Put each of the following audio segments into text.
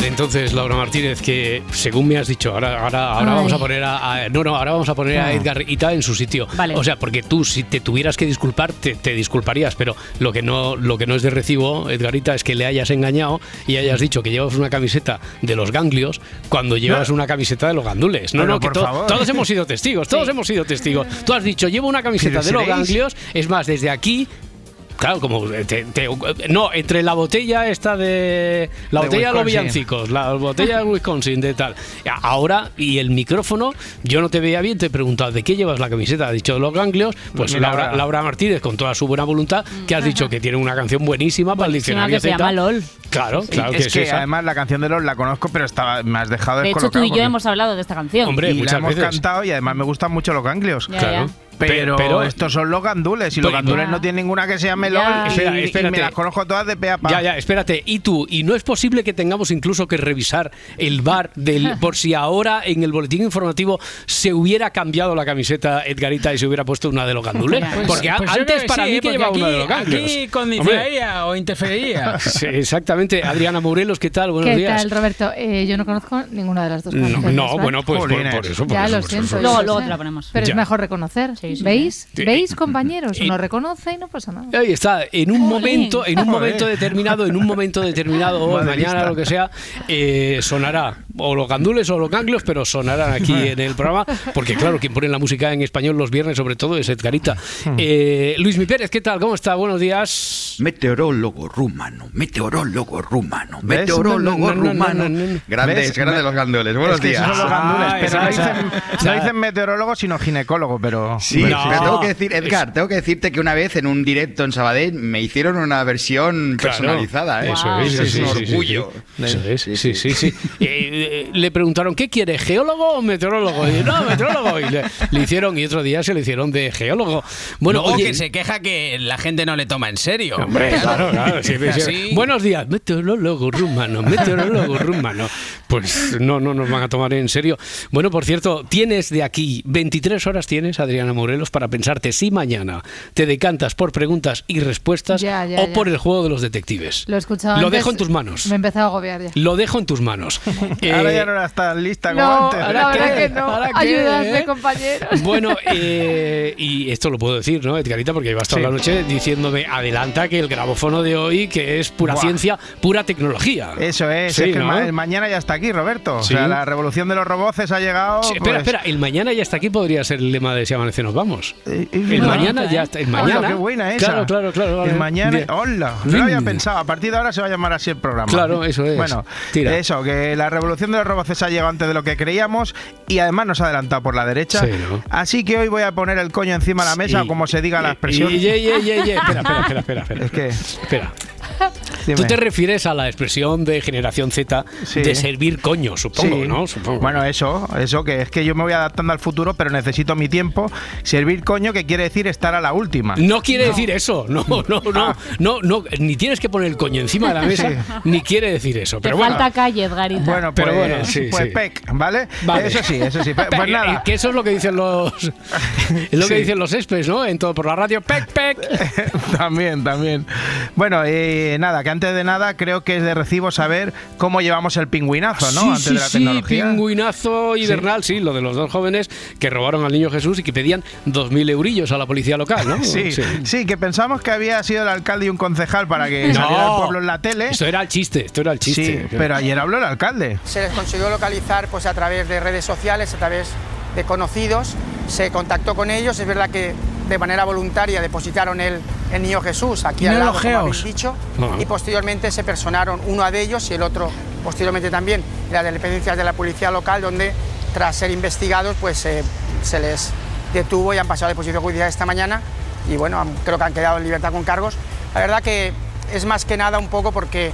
Ver, entonces, Laura Martínez, que según me has dicho, ahora, ahora, ahora vamos a poner a, a- No, no, ahora vamos a poner a Edgar Ita en su sitio. Vale. O sea, porque tú, si te tuvieras que disculpar, te, te disculparías, pero lo que no, lo que no es de recibo, Edgarita, es que le hayas engañado y hayas dicho que llevas una camiseta de los ganglios cuando llevas una camiseta de los gandules. No, Pero, no, que por to- favor. todos hemos sido testigos, todos hemos sido testigos. Tú has dicho, llevo una camiseta de los ganglios, es más, desde aquí. Claro, como te- te- no, entre la botella esta de la De botella de los villancicos, la botella de Wisconsin de tal. Ahora y el micrófono, yo no te veía bien, te he preguntado de qué llevas la camiseta, has dicho de los ganglios, pues Mira, Laura. Laura Martínez con toda su buena voluntad, que has dicho que tiene una canción buenísima para el diccionario que se llama LOL. Claro, claro que es es, que esa. además la canción de LOL la conozco, pero estaba, me has dejado De hecho, tú y yo porque- hemos hablado de esta canción. Hombre, y la hemos veces. cantado y además me gustan mucho los ganglios. Ya, claro. ya. Pero, Pero- estos son los gandules y los gandules no tienen ninguna que se llame Ya. LOL y, Espera, y espérate. me las conozco todas de pe a pa. Ya, ya, espérate. Y tú, y no es posible que tengamos incluso que revisar el bar del por si ahora en el boletín informativo se hubiera cambiado la camiseta Edgarita y se hubiera puesto una de los gandules. Pues- porque a- Pues antes para sí, mí que llevaba aquí, una de los ganglios. Aquí condicionaría o interferiría. sí, exactamente. Adriana Morelos, ¿qué tal? Buenos ¿Qué días. tal, Roberto? Eh, yo no conozco ninguna de las dos No, canciones. no, ¿vale? bueno, pues por, por eso. Por ya eso, lo por siento. eso. Luego- luego te la ponemos. Pero Ya. es mejor reconocer. Sí, sí. ¿Veis? Sí. ¿Veis, compañeros? Uno reconoce y no pasa nada. Ahí está, en un momento, en un momento determinado, en un momento determinado, o Madre mañana, lista. lo que sea, eh, sonará o los gandules o los ganglios, pero sonarán aquí en el programa, porque claro, quien pone la música en español los viernes sobre todo es Edgarita. Eh, Luis Mi Pérez, ¿qué tal? ¿Cómo está? Buenos días. Meteorólogo rumano, meteorólogo rumano, ¿Ves? meteorólogo No, no, no, rumano. no, no, no. Grandes, ¿Ves? grandes los gandules. Buenos Es que días. esos son los gandules, Ah, pero no dicen, no dicen meteorólogo, sino ginecólogo, pero... Sí, No. pero tengo que decir, Edgar, tengo que decirte que una vez en un directo en Sabadell me hicieron una versión Claro. personalizada, ¿eh? Eso Wow. es, Eso es sí, un sí, sí, orgullo. sí. Eso es, sí, sí, sí. Eh, eh, le preguntaron, ¿qué quiere, geólogo o meteorólogo? Y, no, meteorólogo. Y le, le hicieron, y otro día se le hicieron de geólogo. Bueno, Luego oye, que se queja que la gente no le toma en serio. Hombre, claro, claro. sí, sí. Así- Buenos días, meteorólogo rumano, meteorólogo rumano. Pues no, no nos van a tomar en serio. Bueno, por cierto, tienes de aquí 23 horas tienes, Adriana Morelos, para pensarte si mañana te decantas por preguntas y respuestas Ya, ya, o ya. por el juego de los detectives. Lo he escuchado Lo antes, dejo en tus manos. Me he empezado a agobiar ya. Lo dejo en tus manos. Ahora ya no era tan lista como No, antes. la verdad que no. Ayudadme, ¿Eh? compañeros. Bueno, eh, y esto lo puedo decir, ¿no, Edgarita? Porque llevas toda Sí. la noche diciéndome, adelanta que el grabófono de hoy, que es pura Buah. ciencia, pura tecnología. Eso es, Sí, es que el ¿no? ma- el mañana ya está aquí, Roberto. O sea, la revolución de los roboces ha llegado. Sí, espera, pues, espera, el mañana ya está aquí podría ser el lema de Si amanece nos vamos. eh, eh, El no. mañana ya está, el Hola, mañana. qué buena esa. Claro, claro, claro. vale. El mañana. Bien. Hola. No lo había pensado. A partir de ahora se va a llamar así el programa. Claro, eso es. Bueno, Tira. eso, que la revolución de los roboces ha llegado antes de lo que creíamos y además nos ha adelantado por la derecha. Sí, ¿no? Así que hoy voy a poner el coño encima de la mesa, Sí. o como se diga la expresión. Y, y- y- y- y- y- espera, espera, espera, espera, espera. Es que. Espera. Dime. Tú te refieres a la expresión de generación Z Sí. de servir coño, supongo, Sí. ¿no? Supongo. Bueno, eso, eso que es que yo me voy adaptando al futuro, pero necesito mi tiempo. Servir coño, que quiere decir estar a la última. No quiere decir eso, no, no, no, Ah. no, no, ni tienes que poner el coño encima de la mesa, ni quiere decir eso. Te bueno, falta calle, Edgarita. Bueno, pues, Pero bueno, sí, pues sí. pec, ¿vale? Vale. Eso sí, eso sí. Pues, nada. Que eso es lo que dicen los, es lo que dicen los espes, ¿no? En todo por la radio, pec, pec. también, también. Bueno, eh, nada, que antes de nada creo que es de recibo saber cómo llevamos el pingüinazo, ¿no? Sí, antes sí, de la sí, pingüinazo hibernal, sí. lo de los dos jóvenes que robaron al niño Jesús y que pedían 2.000 eurillos a la policía local, ¿no? Sí, sí, que pensamos que había sido el alcalde y un concejal para que No. saliera el pueblo en la tele. Esto era el chiste, esto era el chiste. Sí, pero ayer habló el alcalde. Se les consiguió localizar pues, a través de redes sociales, a través de conocidos. Se contactó con ellos. Es verdad que de manera voluntaria depositaron el, el niño Jesús aquí al lado, como habéis dicho, y posteriormente se personaron uno de ellos y el otro posteriormente también. En las dependencias de la policía local, donde tras ser investigados pues eh, se les detuvo y han pasado a disposición judicial esta mañana y bueno, han- creo que han quedado en libertad con cargos. La verdad que es más que nada un poco porque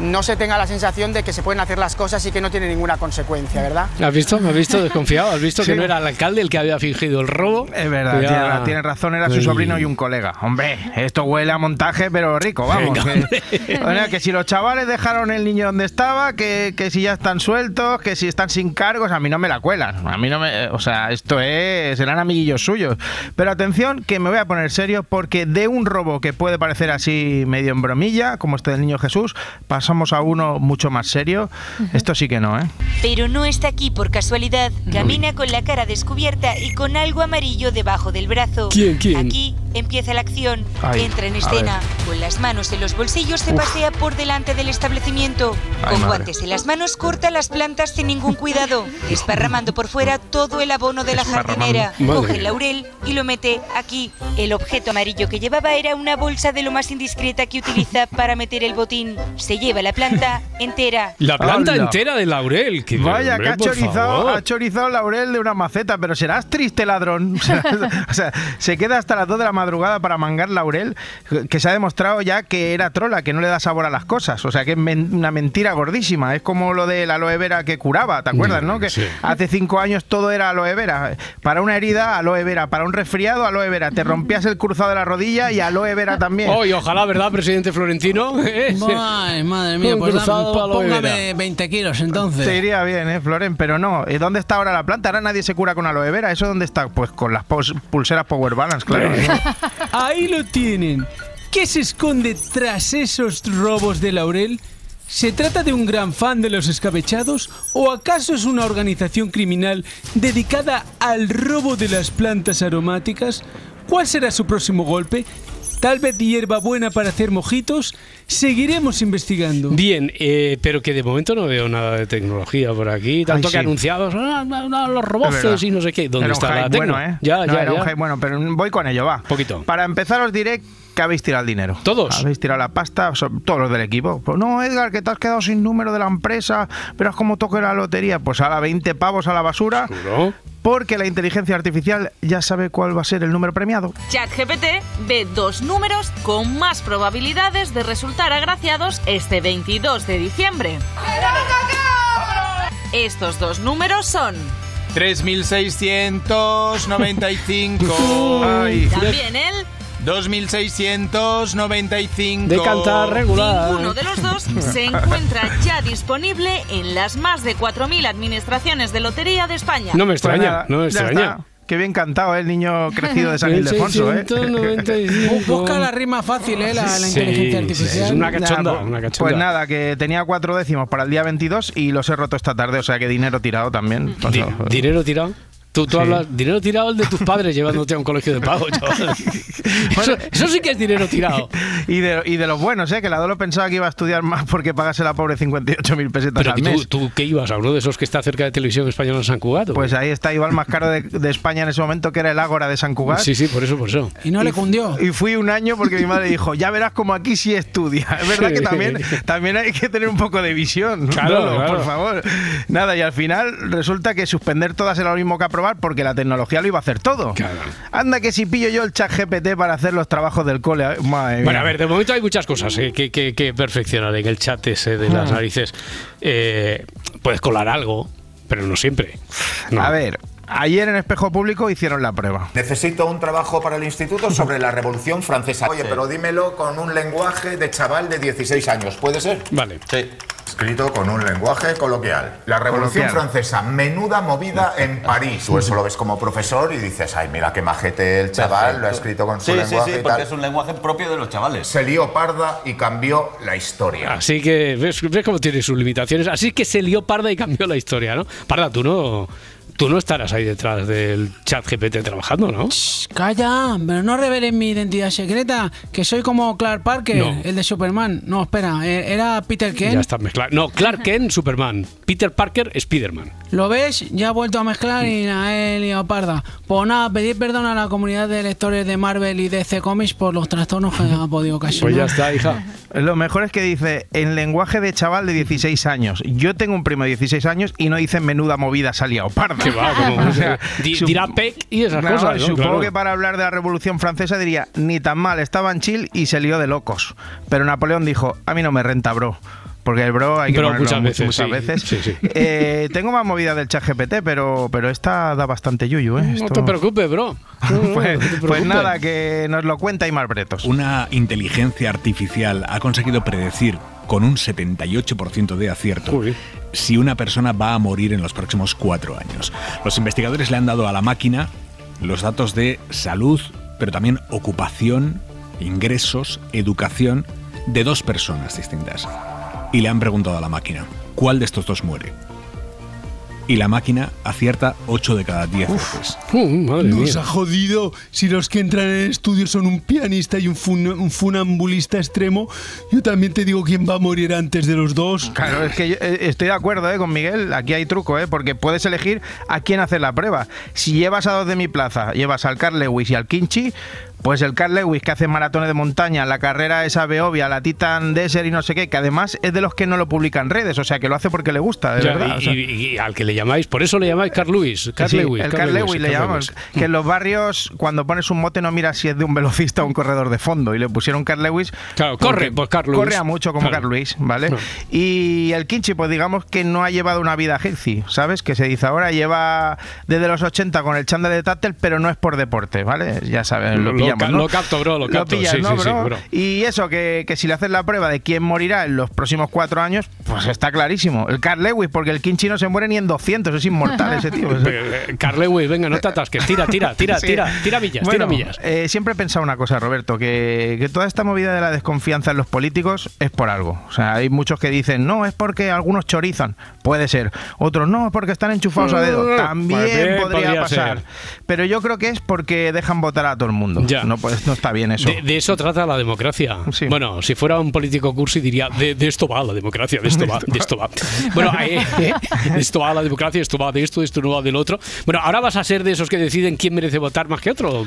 no se tenga la sensación de que se pueden hacer las cosas y que no tiene ninguna consecuencia, ¿verdad? ¿Has visto? ¿Me has visto desconfiado? ¿Has visto que no era el alcalde el que había fingido el robo? Es verdad, Ya. tiene, tiene razón, era su sobrino y un colega. Hombre, esto huele a montaje, pero rico, vamos. Venga, que, Bueno, que si los chavales dejaron el niño donde estaba, que, que si ya están sueltos, que si están sin cargos, a mí no me la cuelan. A mí no me. O sea, esto es. serán amiguillos suyos. Pero atención, que me voy a poner serio, porque de un robo que puede parecer así medio en bromilla, como este del niño Jesús, pasamos a uno mucho más serio. Esto sí que no, ¿eh? Pero no está aquí por casualidad. Camina con la cara descubierta y con algo amarillo debajo del brazo. ¿Quién, quién? Aquí empieza la acción. Ay, Entra en a escena. Con las manos en los bolsillos se pasea por delante del establecimiento. Ay, con madre. guantes en las manos corta las plantas sin ningún cuidado. Desparramando por fuera todo el abono de la jardinera. Madre Coge el laurel y lo mete aquí. El objeto amarillo que llevaba era una bolsa de lo más indiscreta que utiliza para meter el botín. Se lleva la planta entera. La planta entera de laurel. que- Vaya, hombre, que ha chorizado, ha chorizado laurel de una maceta, pero serás triste ladrón. O sea, se queda hasta las 2 de la madrugada para mangar laurel, que se ha demostrado ya que era trola, que no le da sabor a las cosas. O sea, que es men- una mentira gordísima. Es como lo de la aloe vera que curaba, ¿te acuerdas, Mm, no? Que sí. hace cinco años todo era aloe vera. Para una herida, aloe vera. Para un resfriado, aloe vera. Te rompías el cruzado de la rodilla y aloe vera también. Oh, y ojalá, ¿verdad, presidente Florentino? ¿Eh? Madre mía, pues cruzado aloe póngame vera. 20 kilos entonces. Te iría bien, ¿eh, Floren? Pero no. ¿eh, ¿Dónde está ahora la planta? Ahora nadie se cura con aloe vera. ¿Eso dónde está? Pues con las pulseras Power Balance, claro. Ahí lo tienen. ¿Qué se esconde tras esos robos de Laurel? ¿Se trata de un gran fan de los escabechados o acaso es una organización criminal dedicada al robo de las plantas aromáticas? ¿Cuál será su próximo golpe? ¿Tal vez hierbabuena para hacer mojitos? Seguiremos investigando. Bien, eh, pero que de momento no veo nada de tecnología por aquí. Tanto Ay, que anunciados, ah, no, no, los verdad. y no sé qué. ¿Dónde Era un está hype la tecno? bueno, ¿eh? Ya, No, ya, era un ya. hype bueno, pero voy con ello, va. Poquito. Para empezar os diré que habéis tirado el dinero. ¿Todos? Habéis tirado la pasta, todos los del equipo. Pues no, Edgar, que te has quedado sin número de la empresa, verás cómo toque la lotería. Pues a la 20 pavos a la basura, ¿Seguro? porque la inteligencia artificial ya sabe cuál va a ser el número premiado. ChatGPT ve dos números con más probabilidades de resultar agraciados este 22 de diciembre. Estos dos números son 3695. Ay, también el 2695. De cantar regular. Ninguno de los dos se encuentra ya disponible en las más de 4.000 administraciones de lotería de España. No me pues extraña, nada, no me extraña. está. Qué bien cantado, ¿eh? el niño crecido de San Ildefonso, ¿eh? 1695. Busca la rima fácil, ¿eh? La, la Sí, inteligencia sí, artificial. es una cachonda, Nada, pues- una cachonda. Pues nada, que tenía cuatro décimos para el día 22 y los he roto esta tarde, o sea que dinero tirado también. Pues Di-. ¿Dinero tirado? Tú, tú Sí. hablas, dinero tirado el de tus padres llevándote a un colegio de pago. eso, eso sí que es dinero tirado. Y de, y de los buenos, ¿eh? Que la Dolo pensaba que iba a estudiar más porque pagase la pobre 58.000 pesetas Pero al tú, mes. tú, ¿qué ibas? ¿A uno de esos que está cerca de Televisión Española en San Cugat? Pues ahí está, iba el más caro de, de España en ese momento, que era el Ágora de San Cugat. Sí, sí, por eso, por eso. Y no le cundió. Y fui un año porque mi madre dijo, ya verás como aquí sí estudia. Es verdad que también, también hay que tener un poco de visión. Claro, por favor. Nada, y al final resulta que suspender todas era lo mismo que porque la tecnología lo iba a hacer todo. Claro. Anda que si pillo yo el chat GPT para hacer los trabajos del cole. madre mía. Bueno, a ver, de momento hay muchas cosas eh, que, que- que perfeccionar en el chat ese de las Ah. narices. Eh, puedes colar algo, pero no siempre. No. A ver, ayer en Espejo Público hicieron la prueba. Necesito un trabajo para el instituto sobre la Revolución Francesa. Oye, pero dímelo con un lenguaje de chaval de 16 años, ¿puede ser? Vale. Sí. Escrito con un lenguaje coloquial. La Revolución Coloquial. Francesa, menuda movida en París. Tú eso lo ves como profesor y dices, ay, mira qué majete el chaval, lo ha escrito con su Sí, sí, lenguaje sí, y porque tal. es un lenguaje propio de los chavales. Se lió parda y cambió la historia. Así que ves, ves cómo tiene sus limitaciones. Así que se lió Parda y cambió la historia, ¿no? Parda, tú no, tú no estarás ahí detrás del chat GPT trabajando, ¿no? Shh, Calla, pero no revelen mi identidad secreta, que soy como Clark Parker, No. el de Superman. No, espera, eh, era Peter Kent. Ya está mezclado. No, Clark Kent, Superman. Peter Parker, Spiderman. ¿Lo ves? Ya ha vuelto a mezclar y la he liado parda. Pues nada, pedir perdón a la comunidad de lectores de Marvel y DC Comics por los trastornos que ha podido ocasionar. Pues ya está, hija. Lo mejor es que dice en lenguaje de chaval de 16 años. Yo tengo un primo de 16 años y no dice menuda movida salía o parda. Que va, como- O sea, Di- sup- dirá pec y esas Claro, cosas. ¿no? Supongo Claro. que para hablar de la Revolución Francesa diría, ni tan mal, estaba en chill y se lió de locos. Pero Napoleón dijo, a mí no me renta, bro. Porque el bro hay que ponerlo muchas mu- veces, muchas sí. veces. Sí, sí. Eh, tengo más movida del chat GPT, pero, pero esta da bastante yuyu, ¿eh? No te preocupes, bro. No, no, pues, no te pues nada, que nos lo cuenta Imar Bretos. Una inteligencia artificial ha conseguido predecir con un 78% de acierto si una persona va a morir en los próximos cuatro años. Los investigadores le han dado a la máquina los datos de salud, pero también ocupación, ingresos, educación de dos personas distintas. Y le han preguntado a la máquina, ¿cuál de estos dos muere? Y la máquina acierta 8 de cada 10 veces. Nos ha jodido. Si los que entran en el estudio son un pianista y un, fun- un funambulista extremo, yo también te digo quién va a morir antes de los dos. Claro, es que yo, eh, estoy de acuerdo eh, con Miguel. Aquí hay truco, eh, porque puedes elegir a quién hacer la prueba. Si llevas a dos de mi plaza, llevas al Carl Lewis y al Kinchi, pues el Carl Lewis que hace maratones de montaña, la carrera esa Beovia, la Titan Desert y no sé qué, que además es de los que no lo publican en redes, o sea que lo hace porque le gusta, de Ya, verdad. y, o sea. y- y al que le llamáis, por eso le llamáis Carl Lewis. Carl Sí, Lewis, el Carl Lewis le llamamos. Lewis. Que en los barrios, cuando pones un mote, no miras si es de un velocista o un corredor de fondo. Y le pusieron Carl Lewis. Claro, corre, pues Carl Lewis. Corre a mucho como Claro. Carl Lewis, ¿vale? Y el Kinchi, pues digamos que no ha llevado una vida healthy, ¿sabes? Que se dice ahora, lleva desde los 80 con el chándal de táctel, pero no es por deporte, ¿vale? Ya sabes, lo Lo pillamos, ca- ¿no? lo capto, bro, lo capto. pillas, Sí, ¿no, sí, sí, bro? bro. Y eso, que, que si le haces la prueba de quién morirá en los próximos cuatro años, pues está clarísimo. El Carl Lewis, porque el Kinchi no se muere ni en 200, es inmortal ese tío. Eh, Carl Lewis, venga, no te atasques. Tira, tira, tira, Sí. tira, tira millas, tira millas. eh, siempre he pensado una cosa, Roberto, que, que toda esta movida de la desconfianza en los políticos es por algo. O sea, hay muchos que dicen, no, es porque algunos chorizan. Puede ser. Otros, no, es porque están enchufados a dedo. También Pues bien, podría, podría pasar. ser. Pero yo creo que es porque dejan votar a todo el mundo. Ya. No, pues, no está bien eso. De, de eso trata la democracia. Bueno, si fuera un político cursi diría, de, de esto va la democracia, de esto va, de esto va. Bueno, eh, eh, de esto va la democracia, esto va de esto, de esto no va del otro. Bueno, ahora vas a ser de esos que deciden quién merece votar más que otro.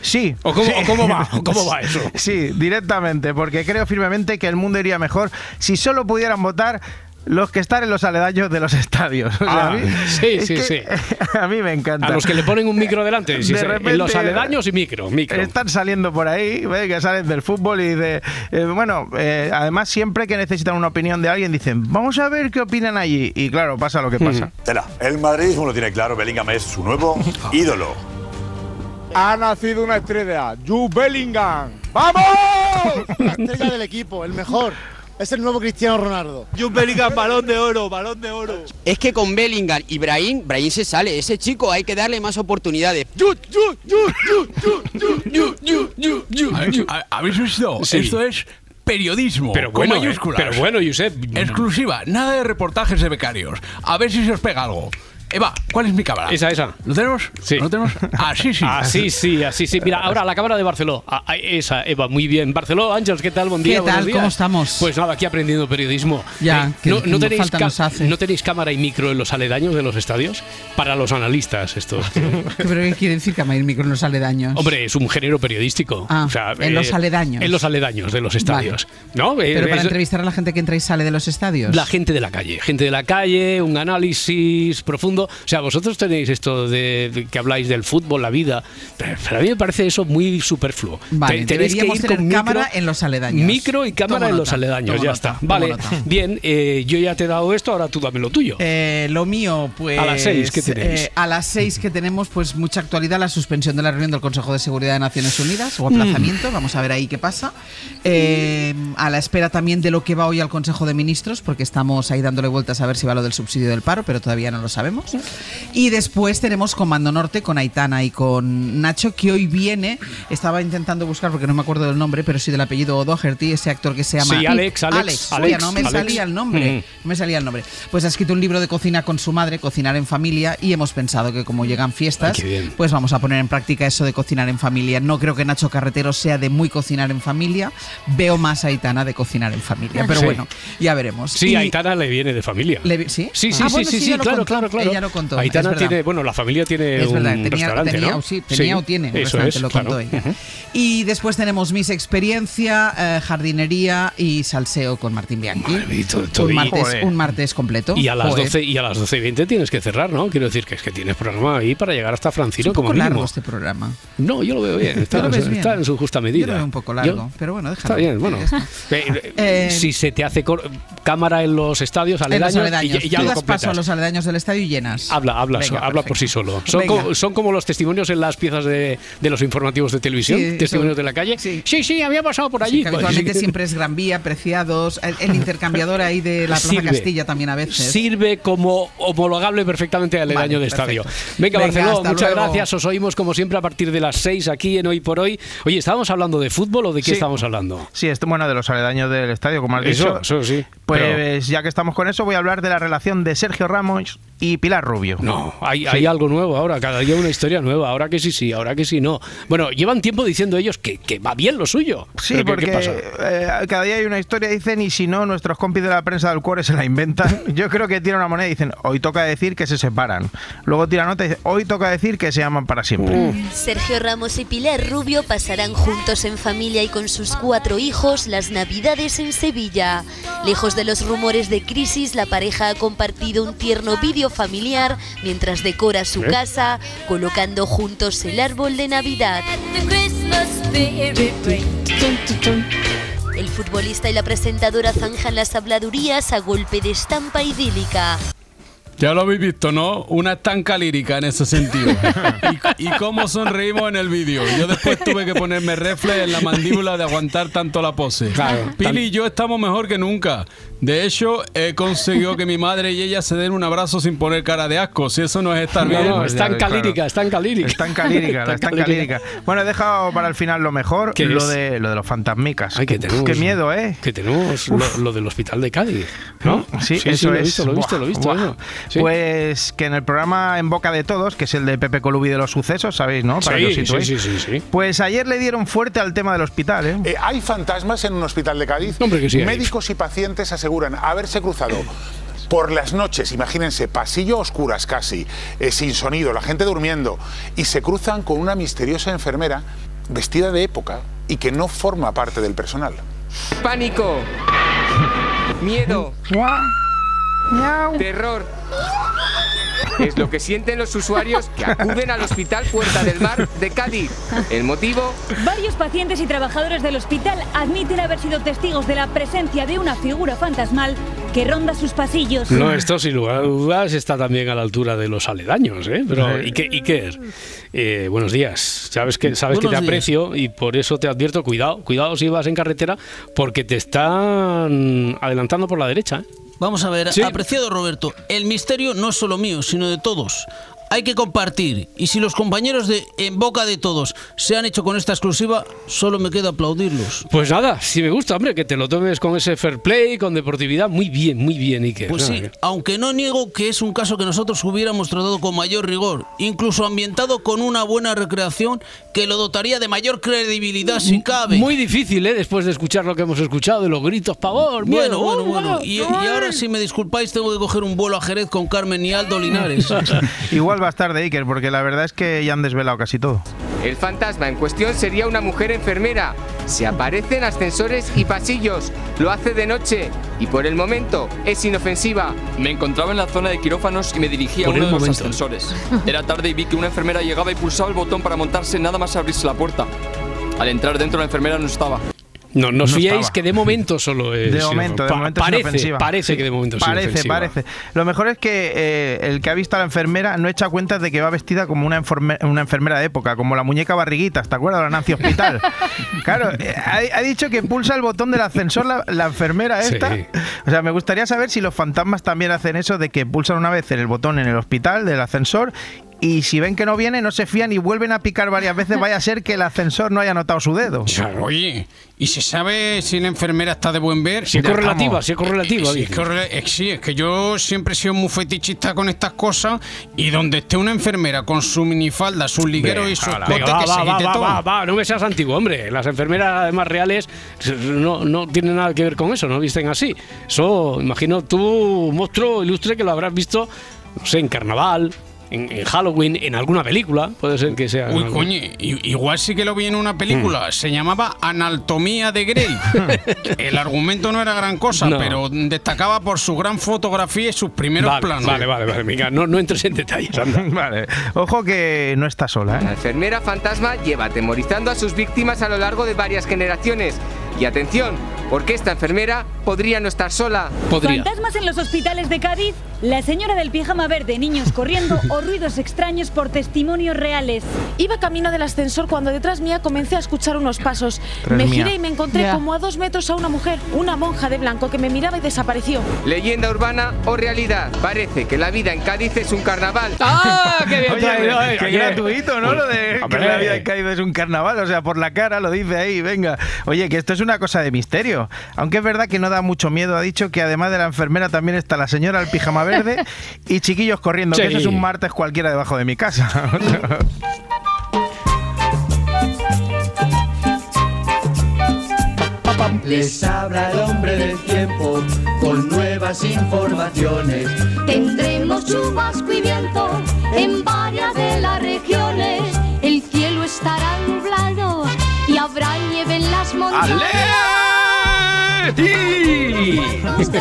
Sí. ¿O cómo, Sí. o cómo va? ¿O cómo va eso? Sí, directamente, porque creo firmemente que el mundo iría mejor si solo pudieran votar los que están en los aledaños de los estadios. O sea, Ah, a mí- sí, sí, que sí. A mí me encanta. A los que le ponen un micro delante, si De se- en los aledaños y micro, micro. Están saliendo por ahí, ¿ves? que salen del fútbol y de... eh, bueno, eh, además siempre que necesitan una opinión de alguien dicen, vamos a ver qué opinan allí. Y claro, pasa lo que pasa. Tela, el madridismo lo tiene claro, Bellingham es su nuevo ídolo. Ha nacido una estrella, Jude Bellingham. ¡Vamos! La estrella del equipo, el mejor. Es el nuevo Cristiano Ronaldo. Jude Bellingham, balón de oro, balón de oro. Es que con Bellingham y Brahim, Brahim se sale. Ese chico hay que darle más oportunidades. ¿Ha- ¿Habéis visto? Sí. Esto es periodismo. Pero con bueno, eh, mayúsculas. pero bueno, Josep. Exclusiva, nada de reportajes de becarios. A ver si se os pega algo. Eva, ¿cuál es mi cámara? Esa, esa. ¿Lo tenemos? Sí. ¿Lo tenemos? Ah, sí, sí. Así sí, así sí. Mira, ahora la cámara de Barceló. Ah, ah, esa, Eva, muy bien. Barceló, Ángeles, ¿qué tal? Buen día, ¿Qué tal? días. ¿Cómo estamos? Pues nada, aquí aprendiendo periodismo. Ya, que- no, que no tenéis falta nos hace. ¿No tenéis cámara y micro en los aledaños de los estadios? Para los analistas, estos. ¿Pero qué quiere decir que Amair Micro no sale daños? Hombre, es un género periodístico. Ah, O sea, en los aledaños. En los aledaños de los estadios. ¿No? Eh, Pero para es- entrevistar a la gente que entra y sale de los estadios. La gente de la calle, gente de la calle, un análisis profundo. O sea, vosotros tenéis esto de, de que habláis del fútbol, la vida, pero, pero a mí me parece eso muy superfluo. Vale, Te- tenéis que ir tener con micro- cámara en los aledaños. Micro y cámara en los aledaños, ya nota, está. Vale, nota. bien, eh, yo ya te he dado esto, ahora tú dame lo tuyo. Eh, lo mío, pues. A las seis, ¿qué tenéis? eh, a las seis que tenemos, pues mucha actualidad, la suspensión de la reunión del Consejo de Seguridad de Naciones Unidas o aplazamiento. Vamos a ver ahí qué pasa. Eh, a la espera también de lo que va hoy al Consejo de Ministros, porque estamos ahí dándole vueltas a ver si va lo del subsidio del paro, pero todavía no lo sabemos. Y después tenemos Comando Norte con Aitana y con Nacho, que hoy viene. Estaba intentando buscar porque no me acuerdo del nombre, pero sí del apellido O'Doherty, ese actor que se llama. Sí, Alex, Alex, Alex. Alex, no me Alex. salía el nombre. Mm. No me salía el nombre. Pues ha escrito un libro de cocina con su madre, Cocinar en Familia, y hemos pensado que como llegan fiestas, Ay, pues vamos a poner en práctica eso de cocinar en familia. No creo que Nacho Carretero sea de muy cocinar en familia. Veo más a Aitana de cocinar en familia. Pero Sí. bueno, ya veremos. Sí, Y- Aitana le viene de familia. le vi- ¿Sí? Sí, sí, Ah, sí, bueno, sí, claro, claro, claro. Ella lo contó, Aitana es verdad. tiene, bueno, la familia tiene Es un verdad, tenía, restaurante, tenía, ¿no? o sí, tenía o tiene un eso restaurante, es, lo contó claro. ella. Ujú. Y después tenemos Miss Experiencia, eh, Jardinería y Salseo con Martín Bianchi. todo- un, martes, un martes completo. Y a las Joder. 12 y a las 12 y 20 tienes que cerrar, ¿no? Quiero decir que es que tienes programa ahí para llegar hasta Francino Es un poco como mínimo. largo este programa. No, yo lo veo bien. Está, ¿Tú lo ves bien? está en su justa medida. Yo lo veo un poco largo, Yo- pero bueno, déjalo. Está bien, bueno. Ya. Eh, Eh, si se te hace cámara en los estadios En aledaños, los aledaños. y ya, ya Tú lo das paso a los aledaños del estadio y Habla, habla, Venga, so- habla por sí solo. Son son como los testimonios en las piezas de, de los informativos de televisión, Sí, testimonios de la calle. Sí, sí, había pasado por allí. Sí, habitualmente siempre es Gran Vía, Preciados, el, el intercambiador ahí de la Plaza Sirve. Castilla también a veces. Sirve como homologable perfectamente al aledaño de estadio. Venga, Venga, Barcelona, muchas luego. gracias. Os oímos como siempre a partir de las 6 aquí en Hoy por Hoy. Oye, ¿estábamos hablando de fútbol o de qué Sí. estábamos hablando? Sí, esto, bueno, de los aledaños del estadio, como has Eso, dicho. eso sí. Pues pero- ya que estamos con eso, voy a hablar de la relación de Sergio Ramos y Pilar Rubio. No, hay, Sí. hay algo nuevo ahora, cada día una historia nueva, ahora que sí, sí, ahora que sí, no. Bueno, llevan tiempo diciendo ellos que, que va bien lo suyo. Sí, Pero ¿qué- porque ¿qué pasa? eh, cada día hay una historia, dicen, y si no, nuestros compis de la prensa del cuore se la inventan. Yo creo que tiran una moneda y dicen, hoy toca decir que se separan. Luego tiran otra y dicen, hoy toca decir que se aman para siempre. Sergio Ramos y Pilar Rubio pasarán juntos en familia y con sus cuatro hijos las navidades en Sevilla. Lejos de los rumores de crisis, la pareja ha compartido un tierno vídeo familiar mientras decora su ¿Eh? casa, colocando juntos el árbol de Navidad. El futbolista y la presentadora zanjan las habladurías a golpe de estampa idílica. Ya lo habéis visto, ¿no? Una estanca lírica en ese sentido. Y, y cómo sonreímos en el vídeo. Yo después tuve que ponerme reflex en la mandíbula de aguantar tanto la pose. Claro. Pili y yo estamos mejor que nunca. De hecho, he conseguido que mi madre y ella se den un abrazo sin poner cara de asco. Si eso no es estar No, bien. no, está en calírica, está en calírica. Está en calírica, la está en calírica. Bueno, he dejado para el final lo mejor, ¿Qué lo es? de, lo de los fantasmicas. Ay, que tenemos, Qué miedo, ¿eh? Que tenemos lo, lo del hospital de Cádiz. ¿no? Sí, eso lo he es. visto, lo he visto, lo he visto. Sí. Pues que en el programa En Boca de Todos, que es el de Pepe Colubi de los sucesos, ¿sabéis, no? Para Sí, que os sí, sí, sí, sí. Pues ayer le dieron fuerte al tema del hospital, ¿eh? Eh, ¿Hay fantasmas en un hospital de Cádiz? Hombre, que sí hay. Médicos y pacientes aseguran haberse cruzado por las noches, imagínense, pasillo a oscuras casi, eh, sin sonido, la gente durmiendo, y se cruzan con una misteriosa enfermera vestida de época y que no forma parte del personal. Pánico. Miedo. Terror. Es lo que sienten los usuarios que acuden al Hospital Puerta del Mar de Cádiz. El motivo, Varios pacientes y trabajadores del hospital admiten haber sido testigos de la presencia de una figura fantasmal que ronda sus pasillos. No, esto sin lugar a dudas está también a la altura de los aledaños, ¿eh? Pero. ¿y qué, Iker? Eh, buenos días. Sabes que sabes que te días. aprecio y por eso te advierto, cuidado, cuidado si vas en carretera, porque te están adelantando por la derecha. ¿eh? Vamos a ver, Sí. apreciado Roberto, el misterio no es solo mío, sino de todos. Hay que compartir. Y si los compañeros de En Boca de Todos se han hecho con esta exclusiva, solo me queda aplaudirlos. Pues nada, si me gusta, hombre, que te lo tomes con ese fair play, con deportividad, muy bien, muy bien, Iker. Pues sí, Nada, aunque no niego que es un caso que nosotros hubiéramos tratado con mayor rigor, incluso ambientado con una buena recreación que lo dotaría de mayor credibilidad si cabe. Muy difícil, ¿eh? Después de escuchar lo que hemos escuchado, de los gritos, pavor, Bueno, miedo, bueno, oh, bueno. oh, Y, y ahora, si me disculpáis, tengo que coger un vuelo a Jerez con Carmen y Aldo Linares. Igual va a estar de Iker, porque la verdad es que ya han desvelado casi todo. el fantasma en cuestión sería una mujer enfermera. Se aparece en ascensores y pasillos. Lo hace de noche y por el momento es inofensiva. Me encontraba en la zona de quirófanos y me dirigía a uno de los momento. ascensores. Era tarde y vi que una enfermera llegaba y pulsaba el botón para montarse nada más abrirse la puerta. Al entrar dentro la enfermera no estaba. No, no os No fiéis que de momento solo es. De momento, de pa- momento es parece, inofensiva. parece Sí, que de momento es Parece, inofensiva. parece. Lo mejor es que eh, el que ha visto a la enfermera no echa cuenta de que va vestida como una, enferme- una enfermera de época, como la muñeca barriguitas, ¿te acuerdas? La Nancy Hospital. claro, eh, ha, ha dicho que pulsa el botón del ascensor la, la enfermera esta. Sí. O sea, me gustaría saber si los fantasmas también hacen eso de que pulsan una vez en el botón en el hospital del ascensor. Y si ven que no viene, no se fían y vuelven a picar varias veces. Vaya a ser que el ascensor no haya notado su dedo. Oye, ¿y se sabe si la enfermera está de buen ver? Si es correlativa, si es correlativa, Eh, es correla- eh, sí, es que yo siempre he sido muy fetichista con estas cosas y donde esté una enfermera con su minifalda, sus ligueros y su Venga, escote, va, que va, se quite va, todo. va, va, no me seas antiguo, hombre. Las enfermeras, además reales, no, no tienen nada que ver con eso, no visten así. Eso, imagino tú, monstruo ilustre, que lo habrás visto no sé, en carnaval, en, en Halloween, en alguna película, puede ser que sea. Uy, coño, igual sí que lo vi en una película. Se llamaba Anatomía de Grey. El argumento no era gran cosa, No. pero destacaba por su gran fotografía y sus primeros Vale, planos. vale, vale, vale, venga, no, no entres en detalles, anda. vale. Ojo que no está sola, La ¿eh? enfermera fantasma lleva atemorizando a sus víctimas a lo largo de varias generaciones. Y atención, porque esta enfermera podría no estar sola. Fantasmas en los hospitales de Cádiz, la señora del pijama verde, niños corriendo o ruidos extraños por testimonios reales. Iba camino del ascensor cuando detrás mía comencé a escuchar unos pasos. Tras me mía. giré y me encontré Ya. como a dos metros a una mujer, una monja de blanco que me miraba y desapareció. Leyenda urbana o realidad. Parece que la vida en Cádiz es un carnaval. ¡Ah! ¡Qué bien Oye, traído, eh! qué Oye. gratuito, ¿no? Lo de que la vida en Cádiz es un carnaval, o sea, por la cara lo dice ahí, venga. Oye, que esto es una cosa de misterio. Aunque es verdad que no da mucho miedo, ha dicho que además de la enfermera también está la señora al pijama verde y chiquillos corriendo, que eso es un martes cualquiera debajo de mi casa. Les habla el hombre del tiempo con nuevas informaciones. Tendremos chubasco y viento en varias de las regiones. El cielo estará nublado y habrá nieve en las montañas. Los resto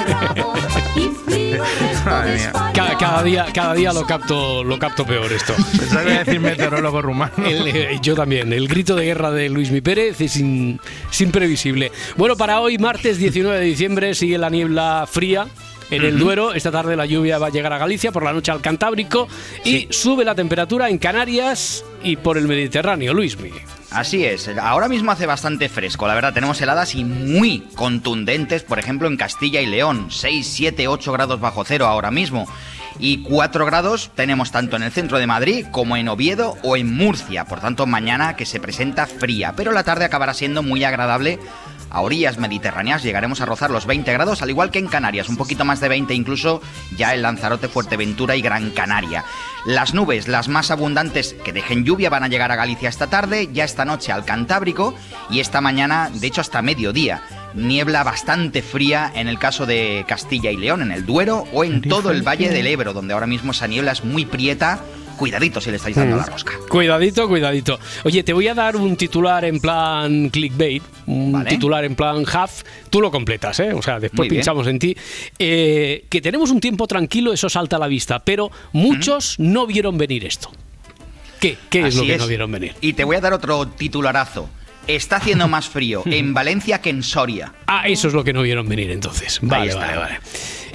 Madre mía. Cada, cada día, cada día lo capto, lo capto peor esto. Pensaba que decir meteorólogo rumano. El, eh, yo también. El grito de guerra de Luis Mi Pérez es, in- es imprevisible. Bueno, para hoy, martes 19 de diciembre, sigue la niebla fría. En el. Duero, esta tarde la lluvia va a llegar a Galicia, por la noche al Cantábrico y sube la temperatura en Canarias y por el Mediterráneo, Luismi. Así es, ahora mismo hace bastante fresco, la verdad, tenemos heladas y muy contundentes, por ejemplo en Castilla y León, 6, 7, 8 grados bajo cero ahora mismo. Y 4 grados tenemos tanto en el centro de Madrid como en Oviedo o en Murcia, por tanto mañana que se presenta fría, pero la tarde acabará siendo muy agradable. A orillas mediterráneas llegaremos a rozar los 20 grados, al igual que en Canarias, un poquito más de 20 incluso ya en Lanzarote, Fuerteventura y Gran Canaria. Las nubes, las más abundantes que dejen lluvia, van a llegar a Galicia esta tarde, ya esta noche al Cantábrico y esta mañana, de hecho hasta mediodía. Niebla bastante fría en el caso de Castilla y León, en el Duero o en todo el Valle del Ebro, donde ahora mismo esa niebla es muy prieta. Cuidadito si le estáis dando Mm. la rosca. Cuidadito, cuidadito. Oye, te voy a dar un titular en plan clickbait, un titular en plan half. Tú lo completas, ¿eh? O sea, después pinchamos en ti. Eh, que tenemos un tiempo tranquilo, eso salta a la vista, pero muchos no vieron venir esto. ¿Qué? ¿Qué es Así lo que es. no vieron venir? Y te voy a dar otro titularazo. Está haciendo más frío en Valencia que en Soria. Ah, eso es lo que no vieron venir entonces. Vale, vale, vale.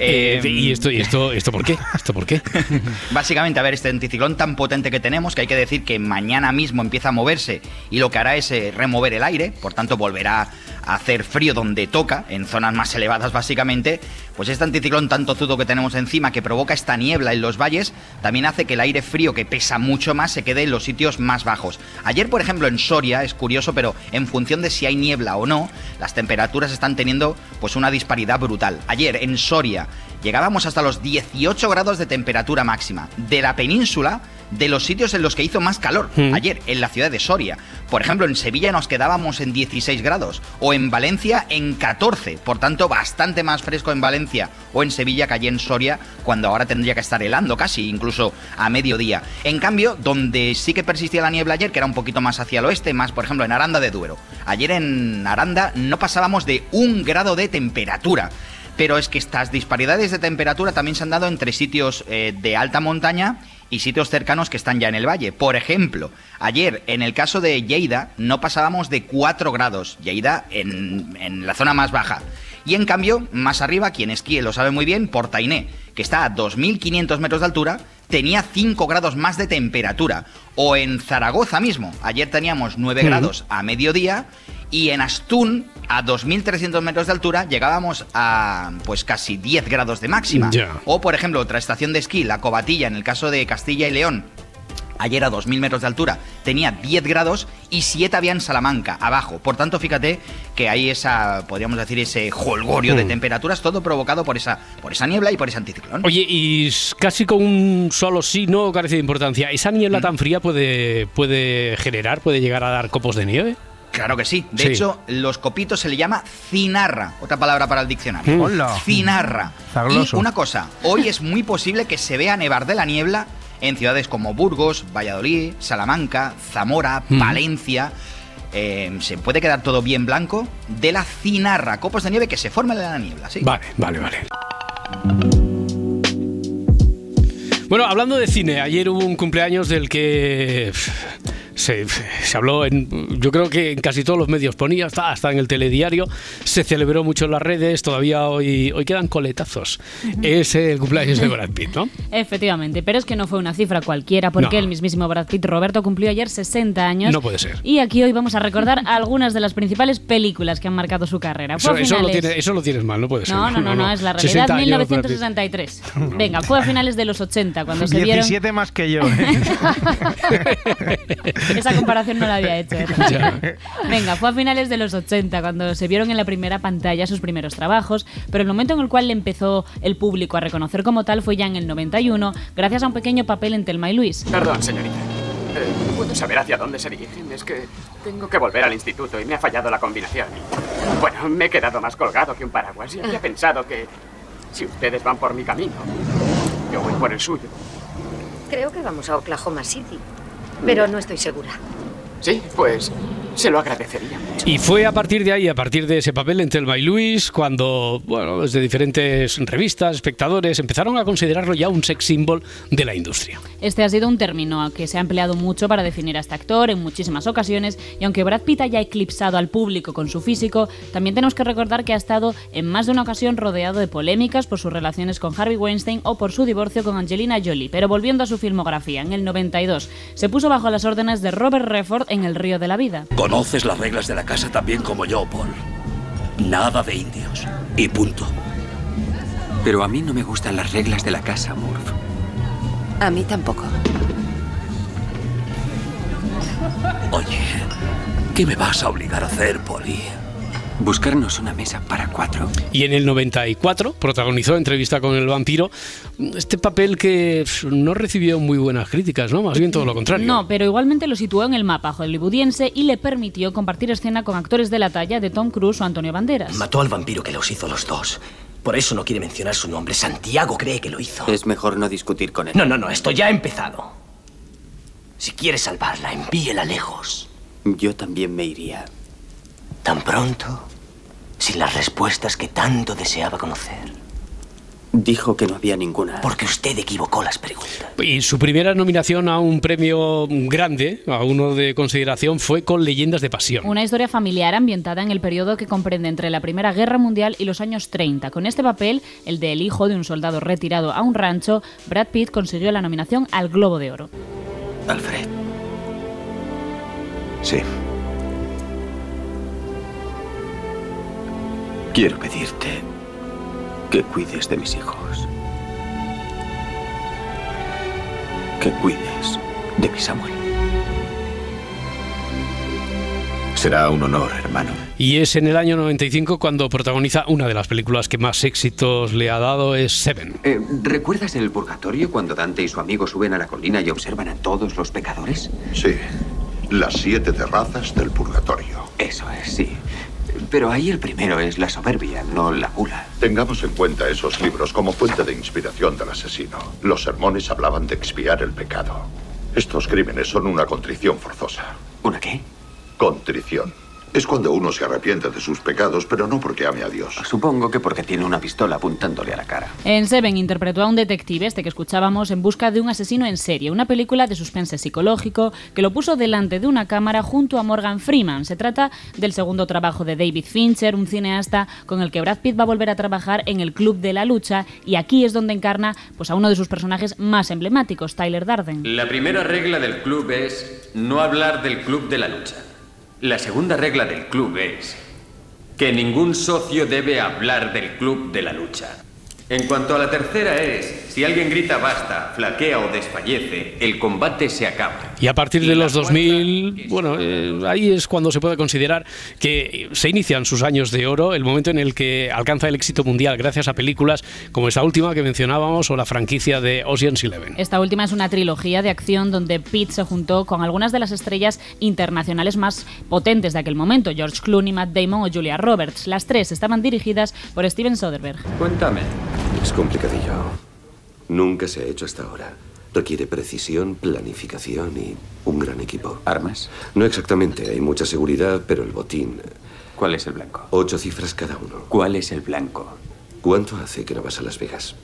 Eh, ¿Y esto, y esto, esto por qué? ¿Esto por qué? Básicamente, a ver, este anticiclón tan potente que tenemos, que hay que decir que mañana mismo empieza a moverse y lo que hará es eh, remover el aire, por tanto volverá a hacer frío donde toca, en zonas más elevadas básicamente, pues este anticiclón tan tozudo que tenemos encima, que provoca esta niebla en los valles, también hace que el aire frío, que pesa mucho más, se quede en los sitios más bajos. Ayer, por ejemplo, en Soria, es curioso, pero en función de si hay niebla o no, las temperaturas están teniendo pues una disparidad brutal. Ayer en Soria llegábamos hasta los 18 grados de temperatura máxima. De la península, de los sitios en los que hizo más calor. Ayer, en la ciudad de Soria. Por ejemplo, en Sevilla nos quedábamos en 16 grados. O en Valencia en 14. Por tanto, bastante más fresco en Valencia o en Sevilla que allí en Soria, cuando ahora tendría que estar helando casi, incluso a mediodía. En cambio, donde sí que persistía la niebla ayer, que era un poquito más hacia el oeste, más por ejemplo en Aranda de Duero. Ayer en Aranda no pasábamos de un grado de temperatura. Pero es que estas disparidades de temperatura también se han dado entre sitios eh, de alta montaña y sitios cercanos que están ya en el valle. Por ejemplo, ayer en el caso de Lleida no pasábamos de 4 grados. Lleida en, en la zona más baja. Y en cambio, más arriba, quien esquíe lo sabe muy bien, Portainé, que está a 2.500 metros de altura, tenía 5 grados más de temperatura. O en Zaragoza mismo, ayer teníamos 9 Mm. grados a mediodía y en Astún, a 2.300 metros de altura, llegábamos a pues casi 10 grados de máxima. O, por ejemplo, otra estación de esquí, la Cobatilla, en el caso de Castilla y León, ayer a 2.000 metros de altura tenía 10 grados y 7 había en Salamanca, abajo. Por tanto, fíjate que hay esa, podríamos decir, ese holgorio de Mm. temperaturas, todo provocado por esa, por esa niebla y por ese anticiclón. Oye, y casi con un solo sí no carece de importancia. ¿Esa niebla tan fría puede, puede generar, puede llegar a dar copos de nieve? Claro que sí. De Sí. hecho, los copitos se le llama cinarra, otra palabra para el diccionario. Mm. Hola. Cinarra. Zagloso. Y una cosa, hoy es muy posible que se vea nevar de la niebla en ciudades como Burgos, Valladolid, Salamanca, Zamora, Mm. Valencia. Eh, se puede quedar todo bien blanco de la cinarra, copos de nieve que se forman de la niebla, ¿sí? Vale, vale, vale. Bueno, hablando de cine, ayer hubo un cumpleaños del que se, se habló en, yo creo que en casi todos los medios ponía, hasta, hasta en el telediario, se celebró mucho en las redes, todavía hoy, hoy quedan coletazos. Es el cumpleaños de Brad Pitt, ¿no? Efectivamente, pero es que no fue una cifra cualquiera, porque No. el mismísimo Brad Pitt, Roberto, cumplió ayer 60 años. No puede ser. Y aquí hoy vamos a recordar algunas de las principales películas que han marcado su carrera. Eso, lo finales- tiene- eso lo tienes mal, no puede ser. No, no, no, no, es la realidad. 60 años, Brad Pitt. 1963. Venga, fue a finales de los 80 cuando se vieron. 17 más que yo. ¿eh? Esa comparación no la había hecho. ¿eh? Venga, fue a finales de los 80 cuando se vieron en la primera pantalla sus primeros trabajos, pero el momento en el cual le empezó el público a reconocer como tal fue ya en el 91, gracias a un pequeño papel en Telma y Luis. Perdón, señorita. Eh, ¿Puedo saber hacia dónde se dirigen? Es que tengo que volver al instituto y me ha fallado la combinación. Bueno, me he quedado más colgado que un paraguas y había pensado que si ustedes van por mi camino, yo voy por el suyo. Creo que vamos a Oklahoma City, pero no estoy segura. Sí, pues se lo agradecería. Y fue a partir de ahí, a partir de ese papel en Telma y Luis, cuando, bueno, desde diferentes revistas, espectadores, empezaron a considerarlo ya un sex symbol de la industria. Este ha sido un término que se ha empleado mucho para definir a este actor en muchísimas ocasiones y aunque Brad Pitt haya eclipsado al público con su físico, también tenemos que recordar que ha estado en más de una ocasión rodeado de polémicas por sus relaciones con Harvey Weinstein o por su divorcio con Angelina Jolie. Pero volviendo a su filmografía, en el 92 se puso bajo las órdenes de Robert Redford en El Río de la Vida. Conoces las reglas de la casa tan bien como yo, Paul. Nada de indios. Y punto. Pero a mí no me gustan las reglas de la casa, Murph. A mí tampoco. Oye, ¿qué me vas a obligar a hacer, Polly? Buscarnos una mesa para cuatro. Y en el 94 protagonizó Entrevista con el vampiro, este papel que no recibió muy buenas críticas, ¿no? Más bien todo lo contrario. No, pero igualmente lo situó en el mapa hollywoodiense y le permitió compartir escena con actores de la talla de Tom Cruise o Antonio Banderas. Mató al vampiro que los hizo los dos. Por eso no quiere mencionar su nombre. Santiago cree que lo hizo. Es mejor no discutir con él. No, no, no, esto ya ha empezado. Si quiere salvarla, envíela lejos. Yo también me iría. Tan pronto, sin las respuestas que tanto deseaba conocer. Dijo que no había ninguna. Porque usted equivocó las preguntas. Y su primera nominación a un premio grande, a uno de consideración, fue con Leyendas de Pasión. Una historia familiar ambientada en el periodo que comprende entre la Primera Guerra Mundial y los años 30. Con este papel, el del hijo de un soldado retirado a un rancho, Brad Pitt consiguió la nominación al Globo de Oro. Alfred. Sí. Quiero pedirte que cuides de mis hijos. Que cuides de mi Samuel. Será un honor, hermano. Y es en el año 95 cuando protagoniza una de las películas que más éxitos le ha dado, es Seven. Eh, ¿Recuerdas el purgatorio cuando Dante y su amigo suben a la colina y observan a todos los pecadores? Sí. Las siete terrazas del purgatorio. Eso es, sí. Pero ahí el primero es la soberbia, no la gula. Tengamos en cuenta esos libros como fuente de inspiración del asesino. Los sermones hablaban de expiar el pecado. Estos crímenes son una contrición forzosa. ¿Una qué? Contrición. Es cuando uno se arrepiente de sus pecados, pero no porque ame a Dios. Supongo que porque tiene una pistola apuntándole a la cara. En Seven interpretó a un detective, este que escuchábamos, en busca de un asesino en serie, una película de suspense psicológico que lo puso delante de una cámara junto a Morgan Freeman. Se trata del segundo trabajo de David Fincher, un cineasta con el que Brad Pitt va a volver a trabajar en el Club de la Lucha y aquí es donde encarna pues, a uno de sus personajes más emblemáticos, Tyler Darden. La primera regla del club es no hablar del club de la lucha. La segunda regla del club es que ningún socio debe hablar del club de la lucha. En cuanto a la tercera es, si alguien grita basta, flaquea o desfallece, el combate se acaba. Y a partir de los 2000, bueno, eh, ahí es cuando se puede considerar que se inician sus años de oro, el momento en el que alcanza el éxito mundial gracias a películas como esta última que mencionábamos o la franquicia de Ocean's Eleven. Esta última es una trilogía de acción donde Pitt se juntó con algunas de las estrellas internacionales más potentes de aquel momento, George Clooney, Matt Damon o Julia Roberts. Las tres estaban dirigidas por Steven Soderbergh. Cuéntame. Es complicadillo. Nunca se ha hecho hasta ahora. Requiere precisión, planificación y un gran equipo. ¿Armas? No exactamente. Hay mucha seguridad, pero el botín. ¿Cuál es el blanco? Ocho cifras cada uno. ¿Cuál es el blanco? ¿Cuánto hace que no vas a Las Vegas?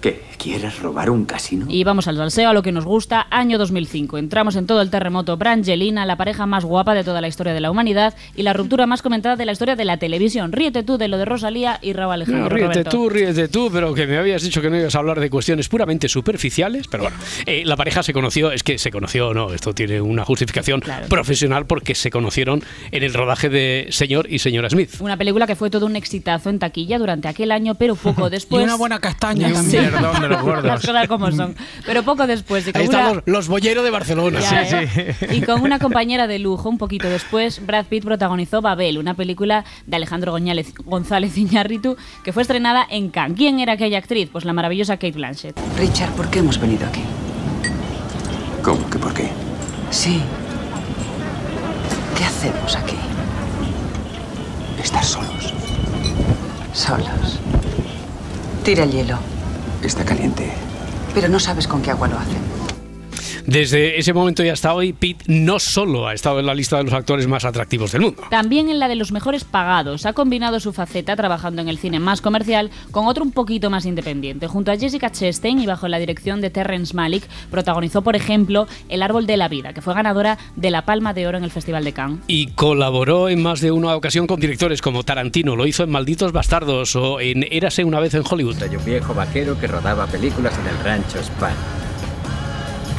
¿Qué? ¿Quieres robar un casino? Y vamos al salseo, a lo que nos gusta, año 2005. Entramos en todo el terremoto Brangelina, la pareja más guapa de toda la historia de la humanidad y la ruptura más comentada de la historia de la televisión. Ríete tú de lo de Rosalía y Raúl Alejandro. No, ríete Roberto. tú, ríete tú, pero que me habías dicho que no ibas a hablar de cuestiones puramente superficiales. Pero bueno, eh, la pareja se conoció, es que se conoció, no, esto tiene una justificación profesional porque se conocieron en el rodaje de Señor y Señora Smith. Una película que fue todo un exitazo en taquilla durante aquel año, pero poco después. Y una buena castaña Sí. Perdón de los gordos. Las cosas como son. Pero poco después. Y con Ahí una- están los, los bolleros de Barcelona. Ya, ¿eh? Y con una compañera de lujo, un poquito después, Brad Pitt protagonizó Babel, una película de Alejandro Goñales- González Iñárritu que fue estrenada en Cannes. ¿Quién era aquella actriz? Pues la maravillosa Kate Blanchett. Richard, ¿por qué hemos venido aquí? ¿Cómo que por qué? Sí. ¿Qué hacemos aquí? Estar solos. Solos. Tira el hielo. Está caliente. Pero no sabes con qué agua lo hacen. Desde ese momento y hasta hoy, Pitt no solo ha estado en la lista de los actores más atractivos del mundo. También en la de los mejores pagados. Ha combinado su faceta trabajando en el cine más comercial con otro un poquito más independiente. Junto a Jessica Chastain y bajo la dirección de Terrence Malick, protagonizó, por ejemplo, El Árbol de la Vida, que fue ganadora de la Palma de Oro en el Festival de Cannes. Y colaboró en más de una ocasión con directores como Tarantino, lo hizo en Malditos Bastardos o en Érase una vez en Hollywood. Soy un viejo vaquero que rodaba películas en el rancho Span.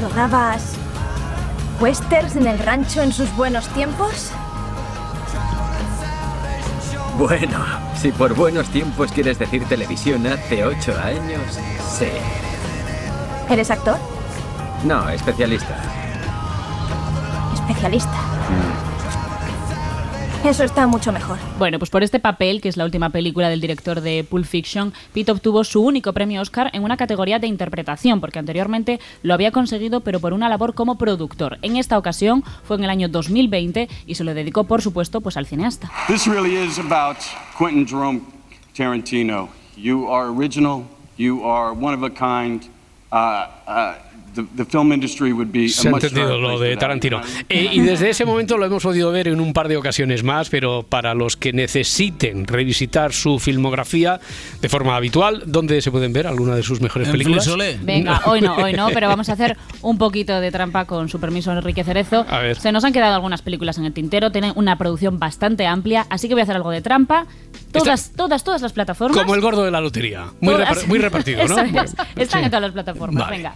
¿Rodabas westerns en el rancho en sus buenos tiempos? Bueno, si por buenos tiempos quieres decir televisión hace ocho años, sí. ¿Eres actor? No, especialista. Especialista. Eso está mucho mejor. Bueno, pues por este papel, que es la última película del director de Pulp Fiction, Pitt obtuvo su único premio Oscar en una categoría de interpretación, porque anteriormente lo había conseguido, pero por una labor como productor. En esta ocasión fue en el año 2020 y se lo dedicó, por supuesto, pues al cineasta. This really is about Quentin Jerome Tarantino. You are original. You are one of a kind. Uh, uh, the, the film industry would be Se a ha entendido lo de Tarantino. Eh, y desde ese momento lo hemos podido ver en un par de ocasiones más, pero para los que necesiten revisitar su filmografía de forma habitual, ¿dónde se pueden ver alguna de sus mejores En películas? Venga, hoy no, hoy no, pero vamos a hacer un poquito de trampa con su permiso, Enrique Cerezo. A ver. Se nos han quedado algunas películas en el tintero, tienen una producción bastante amplia, así que voy a hacer algo de trampa. Todas, todas, todas las plataformas. Como el gordo de la lotería. Muy, repar- muy repartido, ¿no? Es. Están Sí. en todas las plataformas. Vale. Venga.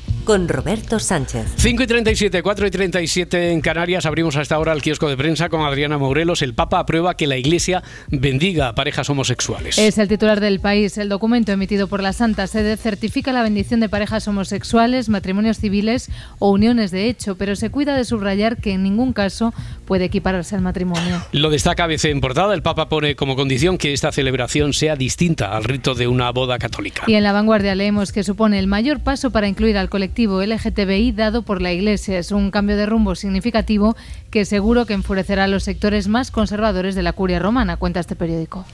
Con Roberto Sánchez. 5 y 37, 4 y 37 en Canarias. Abrimos a esta hora el kiosco de prensa con Adriana Morelos. El Papa aprueba que la Iglesia bendiga a parejas homosexuales. Es el titular del país. El documento emitido por la Santa Sede certifica la bendición de parejas homosexuales, matrimonios civiles o uniones de hecho, pero se cuida de subrayar que en ningún caso puede equipararse al matrimonio. Lo destaca ABC en portada. El Papa pone como condición que esta celebración sea distinta al rito de una boda católica. Y en la vanguardia leemos que supone el mayor paso para incluir al colectivo LGTBI dado por la Iglesia. Es un cambio de rumbo significativo que seguro que enfurecerá a los sectores más conservadores de la curia romana, cuenta este periódico.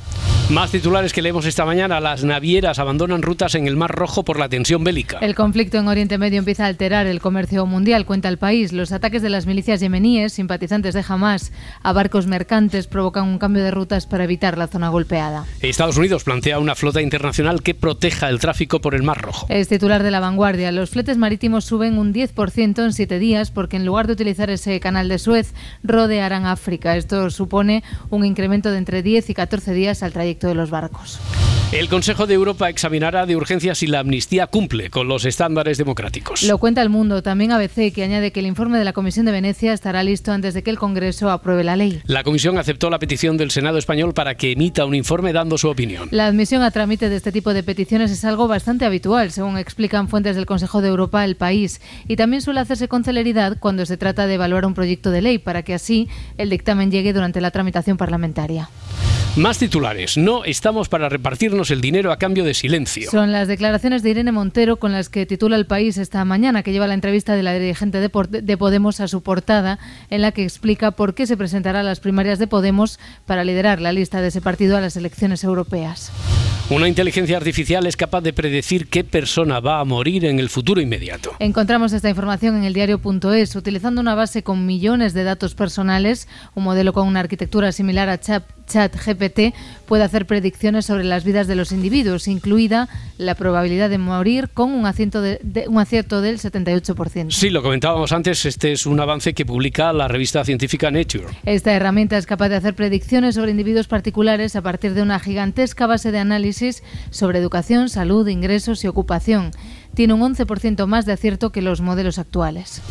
Más titulares que leemos esta mañana. Las navieras abandonan rutas en el Mar Rojo por la tensión bélica. El conflicto en Oriente Medio empieza a alterar el comercio mundial, cuenta el país. Los ataques de las milicias yemeníes, simpatizantes de Hamas, a barcos mercantes provocan un cambio de rutas para evitar la zona golpeada. Estados Unidos plantea una flota internacional que proteja el tráfico por el Mar Rojo. Es titular de la vanguardia. Los fletes marítimos suben un 10% en siete días porque en lugar de utilizar ese canal de Suez, rodearán África. Esto supone un incremento de entre 10 y 14 días al trayecto de los barcos. El Consejo de Europa examinará de urgencia si la amnistía cumple con los estándares democráticos. Lo cuenta el mundo, también ABC, que añade que el informe de la Comisión de Venecia estará listo antes de que el Congreso apruebe la ley. La Comisión aceptó la petición del Senado español para que emita un informe dando su opinión. La admisión a trámite de este tipo de peticiones es algo bastante habitual, según explican fuentes del Consejo de Europa El País, y también suele hacerse con celeridad cuando se trata de evaluar un proyecto de ley, para que así el dictamen llegue durante la tramitación parlamentaria. Más titulares. No estamos para repartirnos el dinero a cambio de silencio. Son las declaraciones de Irene Montero con las que titula El País esta mañana, que lleva la entrevista de la dirigente de, Podemos a su portada, en la que explica por qué se presentará a las primarias de Podemos para liderar la lista de ese partido a las elecciones europeas. Una inteligencia artificial es capaz de predecir qué persona va a morir en el futuro inmediato. Encontramos esta información en el diario.es utilizando una base con millones de datos personales, un modelo con una arquitectura similar a Chat, ChatGPT puede hacer predicciones sobre las vidas de los individuos, incluida la probabilidad de morir con un acierto, de, de- un acierto del 78%. Sí, lo comentábamos antes, este es un avance que publica la revista científica Nature. Esta herramienta es capaz de hacer predicciones sobre individuos particulares a partir de una gigantesca base de análisis sobre educación, salud, ingresos y ocupación. Tiene un 11% más de acierto que los modelos actuales.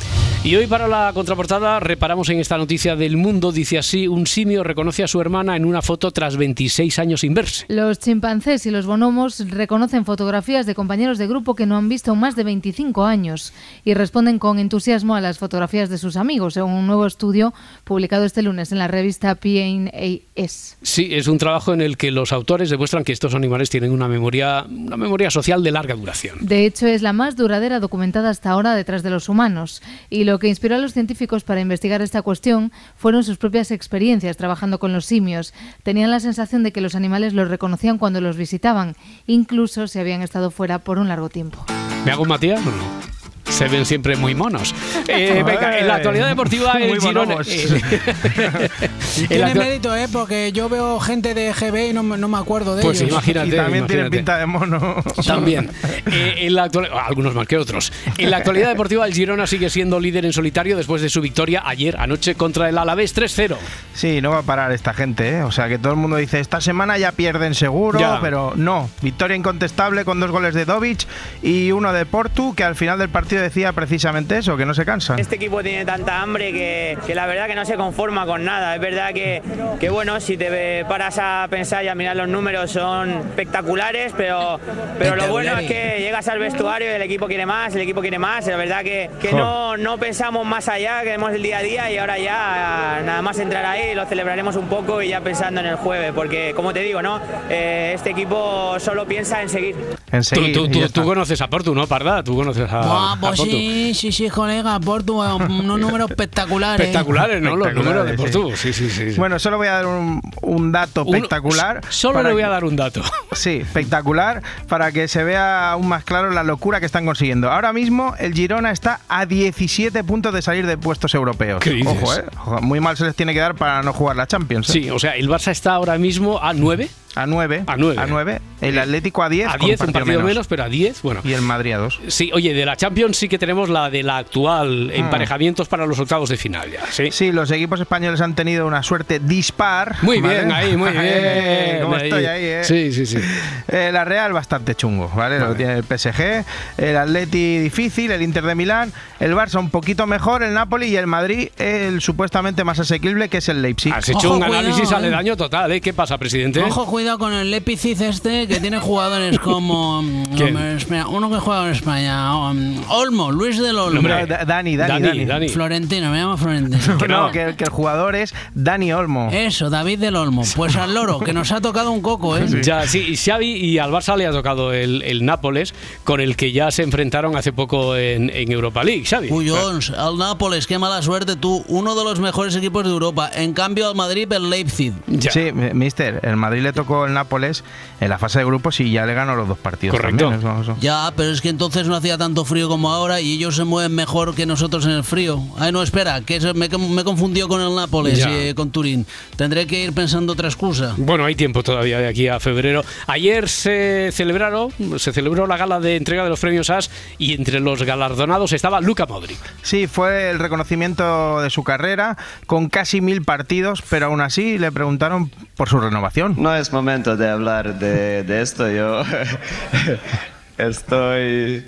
Y hoy para la contraportada reparamos en esta noticia del mundo. Dice así, un simio reconoce a su hermana en una foto tras 26 años sin verse. Los chimpancés y los bonobos reconocen fotografías de compañeros de grupo que no han visto más de 25 años y responden con entusiasmo a las fotografías de sus amigos, según un nuevo estudio publicado este lunes en la revista PNAS. Sí, es un trabajo en el que los autores demuestran que estos animales tienen una memoria, una memoria social de larga duración. De hecho, es la más duradera documentada hasta ahora detrás de los humanos. Y lo que inspiró a los científicos para investigar esta cuestión fueron sus propias experiencias trabajando con los simios. Tenían la sensación de que los animales los reconocían cuando los visitaban, incluso si habían estado fuera por un largo tiempo. ¿Me hago un Matías? Se ven siempre muy monos. Eh, venga, en la actualidad deportiva, el Girona. eh, Y en tiene mérito, ¿eh? Porque yo veo gente de GB y no, me- no me acuerdo de Pues ellos. imagínate. Y también tiene imagínate. pinta de mono. También. Eh, en la actual- algunos más que otros. En la actualidad deportiva, el Girona sigue siendo líder en solitario después de su victoria ayer anoche contra el Alavés 3-0. Sí, no va a parar esta gente, ¿eh? O sea, que todo el mundo dice, esta semana ya pierden seguro, Ya. pero no. Victoria incontestable con dos goles de Dovic y uno de Portu, que al final del partido decía precisamente eso, que no se cansan. Este equipo tiene tanta hambre que, que la verdad que no se conforma con nada. Es verdad que, que, bueno, si te paras a pensar y a mirar los números son espectaculares, pero, pero lo bueno es que llegas al vestuario y el equipo quiere más, el equipo quiere más. La verdad que, que no, no pensamos más allá, queremos el día a día y ahora ya nada más entrar ahí lo celebraremos un poco y ya pensando en el jueves, porque como te digo, ¿no? Eh, este equipo solo piensa en seguir. En Tú, seguir, tú- tú- tú conoces a Portu, ¿no, Parda? Tú conoces a, Buah, a pues Portu. sí, sí, sí, colega, Portu, unos números espectaculares. Espectaculares, ¿no? Los números de Portu. Sí, sí, sí. sí. Bueno, solo voy a dar un, un dato Uno- espectacular. Solo le voy a dar un dato. Sí, espectacular, para que se vea aún más claro la locura que están consiguiendo. Ahora mismo el Girona está a 17 puntos de salir de puestos europeos. ¿Qué dices? Ojo, ¿eh? Ojo, Muy mal se les tiene que dar para no jugar la Champions. ¿eh? Sí, o sea, el Barça está ahora mismo a 9. A 9. A nueve. A 9. El Atlético a 10. A con 10, un partido menos. pero a 10, bueno. Y el Madrid a 2. Sí, oye, de la Champions sí que tenemos la de la actual emparejamientos para los octavos de final ya. Sí, Sí, los equipos españoles han tenido una suerte dispar. Muy ¿vale? bien, ahí, muy bien. Eh, ¿Cómo Ahí. estoy ahí, eh? Sí, sí, sí. Eh, la Real bastante chungo, ¿vale? Lo tiene el PSG, el Atleti difícil, el Inter de Milán, el Barça un poquito mejor, el Napoli y el Madrid el supuestamente más asequible que es el Leipzig. Has hecho Ojo, un análisis cuidado, eh. aledaño total, ¿eh? ¿Qué pasa, presidente? Ojo, cuidado con el Lepicid este, que tiene jugadores como... mm, ¿Quién? hombre, espera, uno que juega en España. um, Olmo, Luis del Olmo. Hombre, Da- Dani, Dani, Dani, Dani. Dani. Florentino, me llamo Florentino. Que no, que, que el jugador es Dani Olmo. Eso, David del Olmo. Pues al loro, que nos ha tocado un coco, ¿eh? Ya, sí, y Xavi y al Barça le ha tocado el, el Nápoles, con el que ya se enfrentaron hace poco en, en Europa League, Xavi. Cuyons, al Nápoles, qué mala suerte tú. Uno de los mejores equipos de Europa. En cambio, al Madrid, el Leipzig. Ya. Sí, mi- mister, el Madrid le tocó el Nápoles en la fase de grupos y ya le ganó los dos partidos. Correcto. también, eso- eso. Ya, pero es que entonces no hacía tanto frío como ahora y ellos se mueven mejor que nosotros en el frío. Ay, no, espera, que eso me, me confundió con el Nápoles Ya. y eh, con Turín. Tendré que ir pensando otra excusa. Bueno, hay tiempo todavía de aquí a febrero. Ayer se celebraron, se celebró la gala de entrega de los premios AS y entre los galardonados estaba Luka Modric. Sí, fue el reconocimiento de su carrera con casi mil partidos, pero aún así le preguntaron por su renovación. No es momento de hablar de, de esto. Yo estoy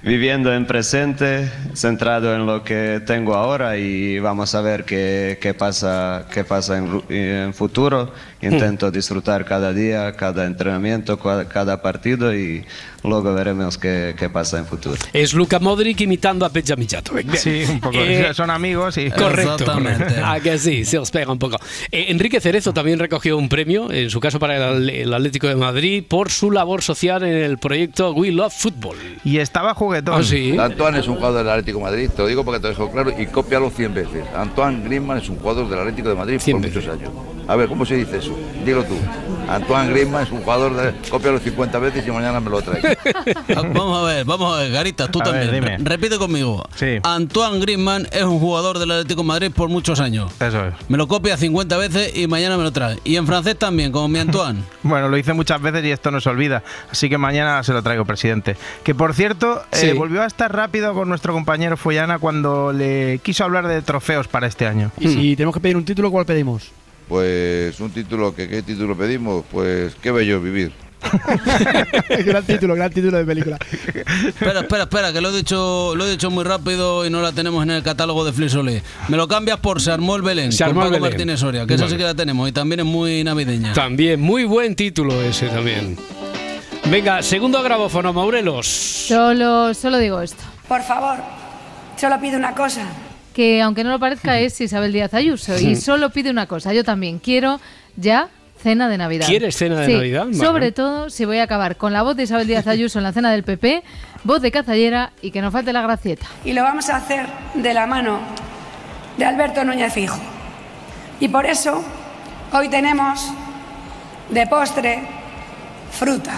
viviendo en presente, centrado en lo que tengo ahora y vamos a ver qué, qué pasa, qué pasa en, en futuro. Intento disfrutar cada día, cada entrenamiento, cada partido y luego veremos qué, qué pasa en futuro. Es Luka Modric imitando a Benjamin. Sí, un poco. Eh, Son amigos y. Correcto, correcto. Ah, que sí, se os pega un poco. Eh, Enrique Cerezo también recogió un premio, en su caso para el, el Atlético de Madrid, por su labor social en el proyecto We Love Football. Y estaba juguetón. Ah, sí. Antoine es un jugador del Atlético de Madrid, te lo digo porque te lo dejo claro y cópialo 100 veces. Antoine Griezmann es un jugador del Atlético de Madrid por muchos años. A ver, ¿cómo se dice eso? Dilo tú. Antoine Griezmann es un jugador de... Cópialo 50 veces y mañana me lo traes. Vamos a ver, vamos a ver, Garita, tú A ver, también. Repite conmigo. Antoine Griezmann es un jugador del Atlético de Madrid por muchos años. Eso es. Me lo copia 50 veces y mañana me lo trae. Y en francés también, como mi Antoine. Bueno, lo hice muchas veces y esto no se olvida. Así que mañana se lo traigo, presidente. Que por cierto, eh, Sí. volvió a estar rápido con nuestro compañero Follana cuando le quiso hablar de trofeos para este año. Y si tenemos que pedir un título, ¿cuál pedimos? Pues un título, que ¿qué título pedimos? Pues qué bello vivir. gran título, gran título de película. Espera, espera, espera, que lo he dicho, lo he dicho muy rápido y no la tenemos en el catálogo de Flisole. Me lo cambias por Se armó el Belén, Se con armó el Paco Belén. Martínez Soria, que esa Vale. sí que la tenemos y también es muy navideña. También, muy buen título ese también. Venga, segundo grabófono, Maurelos. Solo, solo digo esto. Por favor, solo pido una cosa. Que aunque no lo parezca es Isabel Díaz Ayuso. Y solo pide una cosa. Yo también quiero ya cena de Navidad. ¿Quieres cena de Sí, Navidad? Vale. Sobre todo si voy a acabar con la voz de Isabel Díaz Ayuso en la cena del PP, voz de cazallera y que no falte la gracieta. Y lo vamos a hacer de la mano de Alberto Núñez Fijo. Y por eso hoy tenemos de postre fruta.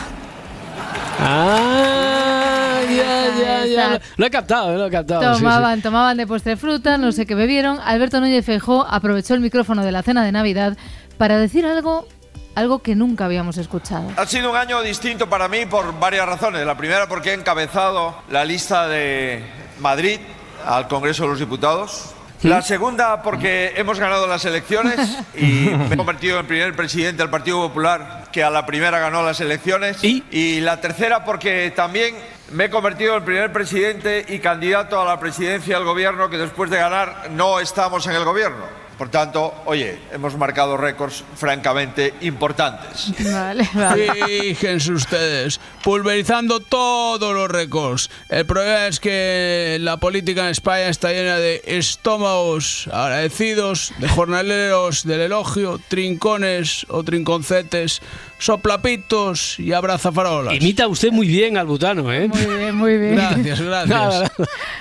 Ah, ya, ya, ya. Lo, he captado, lo he captado. sí, sí. Tomaban, tomaban de postre fruta, no sé qué bebieron. Alberto Núñez Feijó aprovechó el micrófono de la cena de Navidad para decir algo, algo que nunca habíamos escuchado. Ha sido un año distinto para mí por varias razones. La primera porque he encabezado la lista de Madrid al Congreso de los Diputados. La segunda porque hemos ganado las elecciones y me he convertido en primer presidente del Partido Popular que a la primera ganó las elecciones. ¿Y? la tercera porque también me he convertido en primer presidente y candidato a la presidencia del gobierno que después de ganar no estamos en el gobierno. Por tanto, oye, hemos marcado récords francamente importantes. Vale, Fíjense ustedes, pulverizando todos los récords. El problema es que la política en España está llena de estómagos agradecidos, de jornaleros del elogio, trincones o trinconcetes, soplapitos y abrazafarolas. Imita usted muy bien al butano, ¿eh? Muy bien, muy bien. Gracias, gracias. Nada,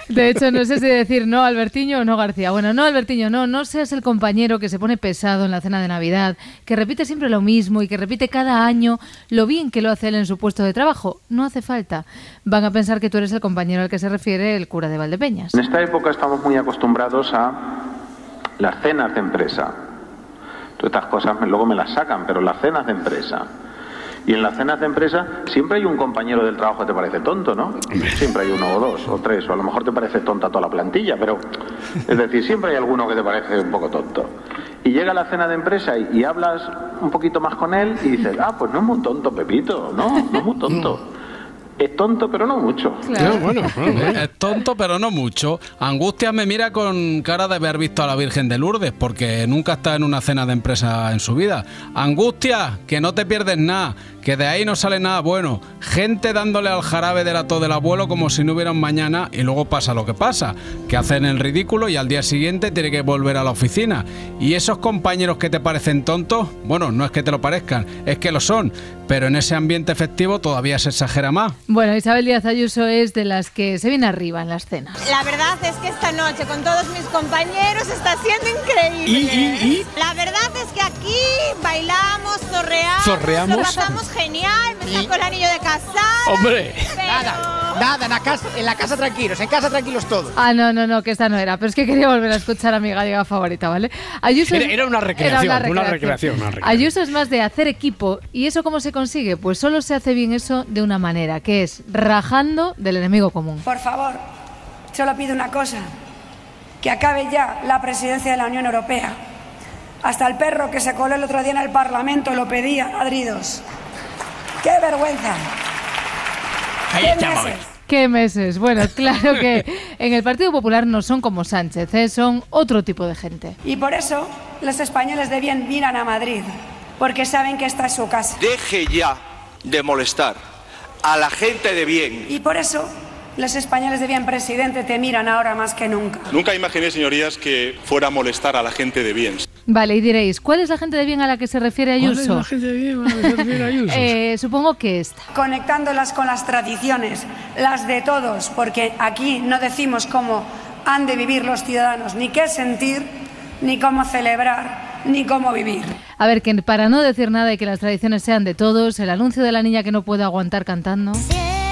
De hecho, no sé si decir no Albertiño o no García. Bueno, no Albertiño, no, no seas el compañero que se pone pesado en la cena de Navidad, que repite siempre lo mismo y que repite cada año lo bien que lo hace él en su puesto de trabajo. No hace falta. Van a pensar que tú eres el compañero al que se refiere el cura de Valdepeñas. En esta época estamos muy acostumbrados a las cenas de empresa. Todas estas cosas luego me las sacan, pero las cenas de empresa. Y en las cenas de empresa siempre hay un compañero del trabajo que te parece tonto, ¿no? Siempre hay uno o dos o tres, o a lo mejor te parece tonta toda la plantilla, pero es decir, siempre hay alguno que te parece un poco tonto. Y llega la cena de empresa y, y hablas un poquito más con él y dices, ah, pues no es muy tonto Pepito, no, no es muy tonto. Es tonto, pero no mucho. Es tonto, pero no mucho. Angustia me mira con cara de haber visto a la Virgen de Lourdes, porque nunca está en una cena de empresa en su vida. Angustia, que no te pierdes nada, que de ahí no sale nada bueno. Gente dándole al jarabe del ato del abuelo como si no hubiera un mañana y luego pasa lo que pasa, que hacen el ridículo y al día siguiente tiene que volver a la oficina. Y esos compañeros que te parecen tontos, bueno, no es que te lo parezcan, es que lo son, pero en ese ambiente festivo todavía se exagera más. Bueno, Isabel Díaz Ayuso es de las que se viene arriba en las cenas. La verdad es que esta noche con todos mis compañeros está siendo increíble. La verdad es que aquí bailamos, zorreamos, ¿Zorreamos? lo pasamos genial, me sacó el anillo de casar. Hombre. Nada, nada, en la, casa, en la casa tranquilos, en casa tranquilos todos. Ah, no, no, no, que esta no era. Pero es que quería volver a escuchar a mi gallega favorita, ¿vale? Ayuso Era- era una recreación, era una recreación, una recreación. Ayuso es más de hacer equipo. ¿Y eso cómo se consigue? Pues solo se hace bien eso de una manera, que es rajando del enemigo común. Por favor, solo pido una cosa, que acabe ya la presidencia de la Unión Europea. Hasta el perro que se coló el otro día en el Parlamento lo pedía, ladridos. ¡Qué vergüenza! Ahí ¿Qué estamos. meses? ¿Qué meses? Bueno, claro que en el Partido Popular no son como Sánchez, ¿eh? son otro tipo de gente. Y por eso los españoles de bien miran a Madrid, porque saben que esta es su casa. Deje ya de molestar a la gente de bien. Y por eso los españoles de bien, presidente, te miran ahora más que nunca. Nunca imaginé, señorías, que fuera a molestar a la gente de bien. Vale, y diréis, ¿cuál es la gente de bien a la que se refiere ¿Cuál es Ayuso? la gente de bien a la que se refiere Ayuso? Eh, supongo que esta. Conectándolas con las tradiciones, las de todos, porque aquí no decimos cómo han de vivir los ciudadanos, ni qué sentir, ni cómo celebrar, ni cómo vivir. A ver, que para no decir nada y que las tradiciones sean de todos, el anuncio de la niña que no puede aguantar cantando. estas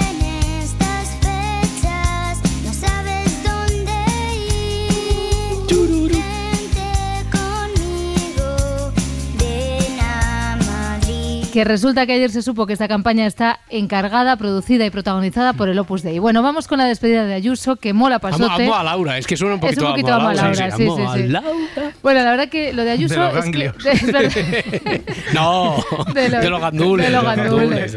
Que resulta que ayer se supo que esta campaña está encargada, producida y protagonizada por el Opus Dei. Bueno, vamos con la despedida de Ayuso, que mola Amo, pasote. amo a Laura, es que suena un Es poquito, un poquito amo a amo a Laura, sí, amo sí, a sí. Laura. Bueno, la verdad que lo de Ayuso De los es que- ganglios. es. No, De de, los- gandules. de los gandules.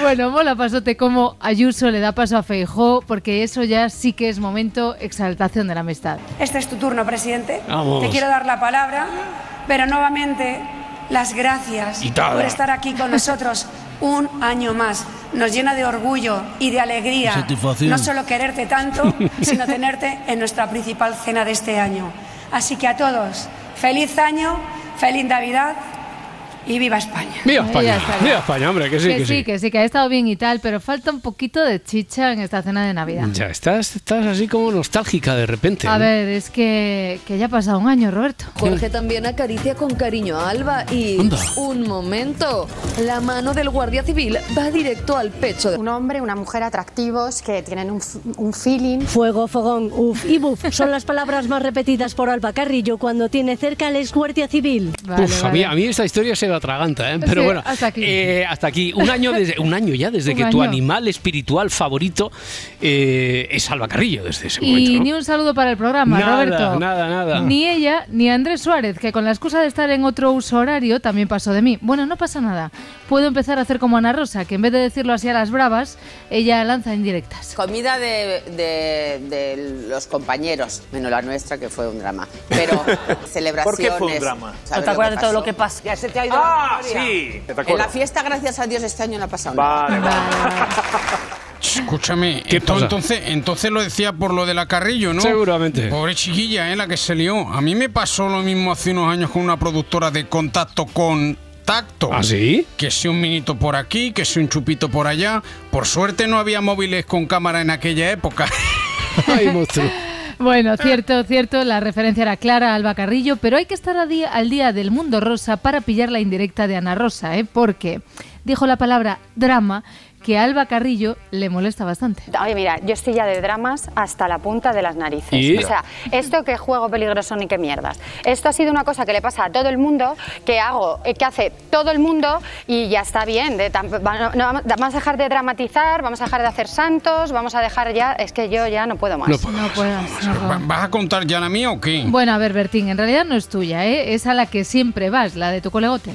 Bueno, mola pasote como Ayuso le da paso a Feijó, porque eso ya sí que es momento exaltación de la amistad. Este es tu turno, presidente. Vamos. Te quiero dar la palabra, pero nuevamente las gracias por estar aquí con nosotros un año más. Nos llena de orgullo y de alegría no solo quererte tanto, sino tenerte en nuestra principal cena de este año. Así que a todos, feliz año, feliz Navidad y viva España. Viva España, viva España, hombre, que sí, que, que sí, que sí, que ha estado bien y tal, pero falta un poquito de chicha en esta cena de Navidad. Ya estás, estás así como nostálgica de repente. A ¿no? ver, es que, que ya ha pasado un año, Roberto. Jorge también acaricia con cariño a Alba y... Anda. Un momento. La mano del guardia civil va directo al pecho de... Un hombre, una mujer atractivos que tienen un, un feeling. Fuego, fogón, uf y buf son las palabras más repetidas por Alba Carrillo cuando tiene cerca al ex guardia civil. Uf, a, mí, a mí esta historia se atraganta, ¿eh? pero Sí, bueno, hasta aquí. eh, hasta aquí. Un año, desde, un año ya desde Un que tu animal espiritual favorito eh, es Alba Carrillo, desde ese Y momento. ¿no? ni un saludo para el programa, Nada, Roberto. nada, nada. Ni ella, ni Andrés Suárez, que con la excusa de estar en otro uso horario también pasó de mí. Bueno, no pasa nada. Puedo empezar a hacer como Ana Rosa, que en vez de decirlo así a las bravas, ella lanza indirectas. Comida de, de- de los compañeros, menos la nuestra, que fue un drama. Pero celebraciones. ¿Por qué fue un drama? ¿sabes ¿No te acuerdas de todo lo pasó? que pasa? Ya se te ha ido Ah, la sí, te En la fiesta, gracias a Dios, este año no ha pasado Vale, nada. Escúchame, ¿Qué ento- pasa? entonces, entonces lo decía por lo de la Carrillo, ¿no? Seguramente. Pobre chiquilla, ¿eh? La que se lió. A mí me pasó lo mismo hace unos años con una productora de contacto con tacto. ¿Ah, sí? Que si un minito por aquí, que si un chupito por allá. Por suerte no había móviles con cámara en aquella época. Ay, monstruo. Bueno, cierto, cierto, la referencia era clara a Alba Carrillo, pero hay que estar a día- al día del mundo rosa para pillar la indirecta de Ana Rosa, ¿eh? porque dijo la palabra drama que a Alba Carrillo le molesta bastante. Oye, mira, yo estoy ya de dramas hasta la punta de las narices. ¿Y? O sea, esto que juego peligroso ni que mierdas. Esto ha sido una cosa que le pasa a todo el mundo, que hago, eh, que hace todo el mundo y ya está bien. de tam- va- no, vamos vamos a dejar de dramatizar, vamos a dejar de hacer santos, vamos a dejar ya. Es que yo ya no puedo más. No puedo. No. ¿Vas a contar ya la mía o qué? Bueno, a ver, Bertín, en realidad no es tuya, ¿eh? es a la que siempre vas, la de tu colegote.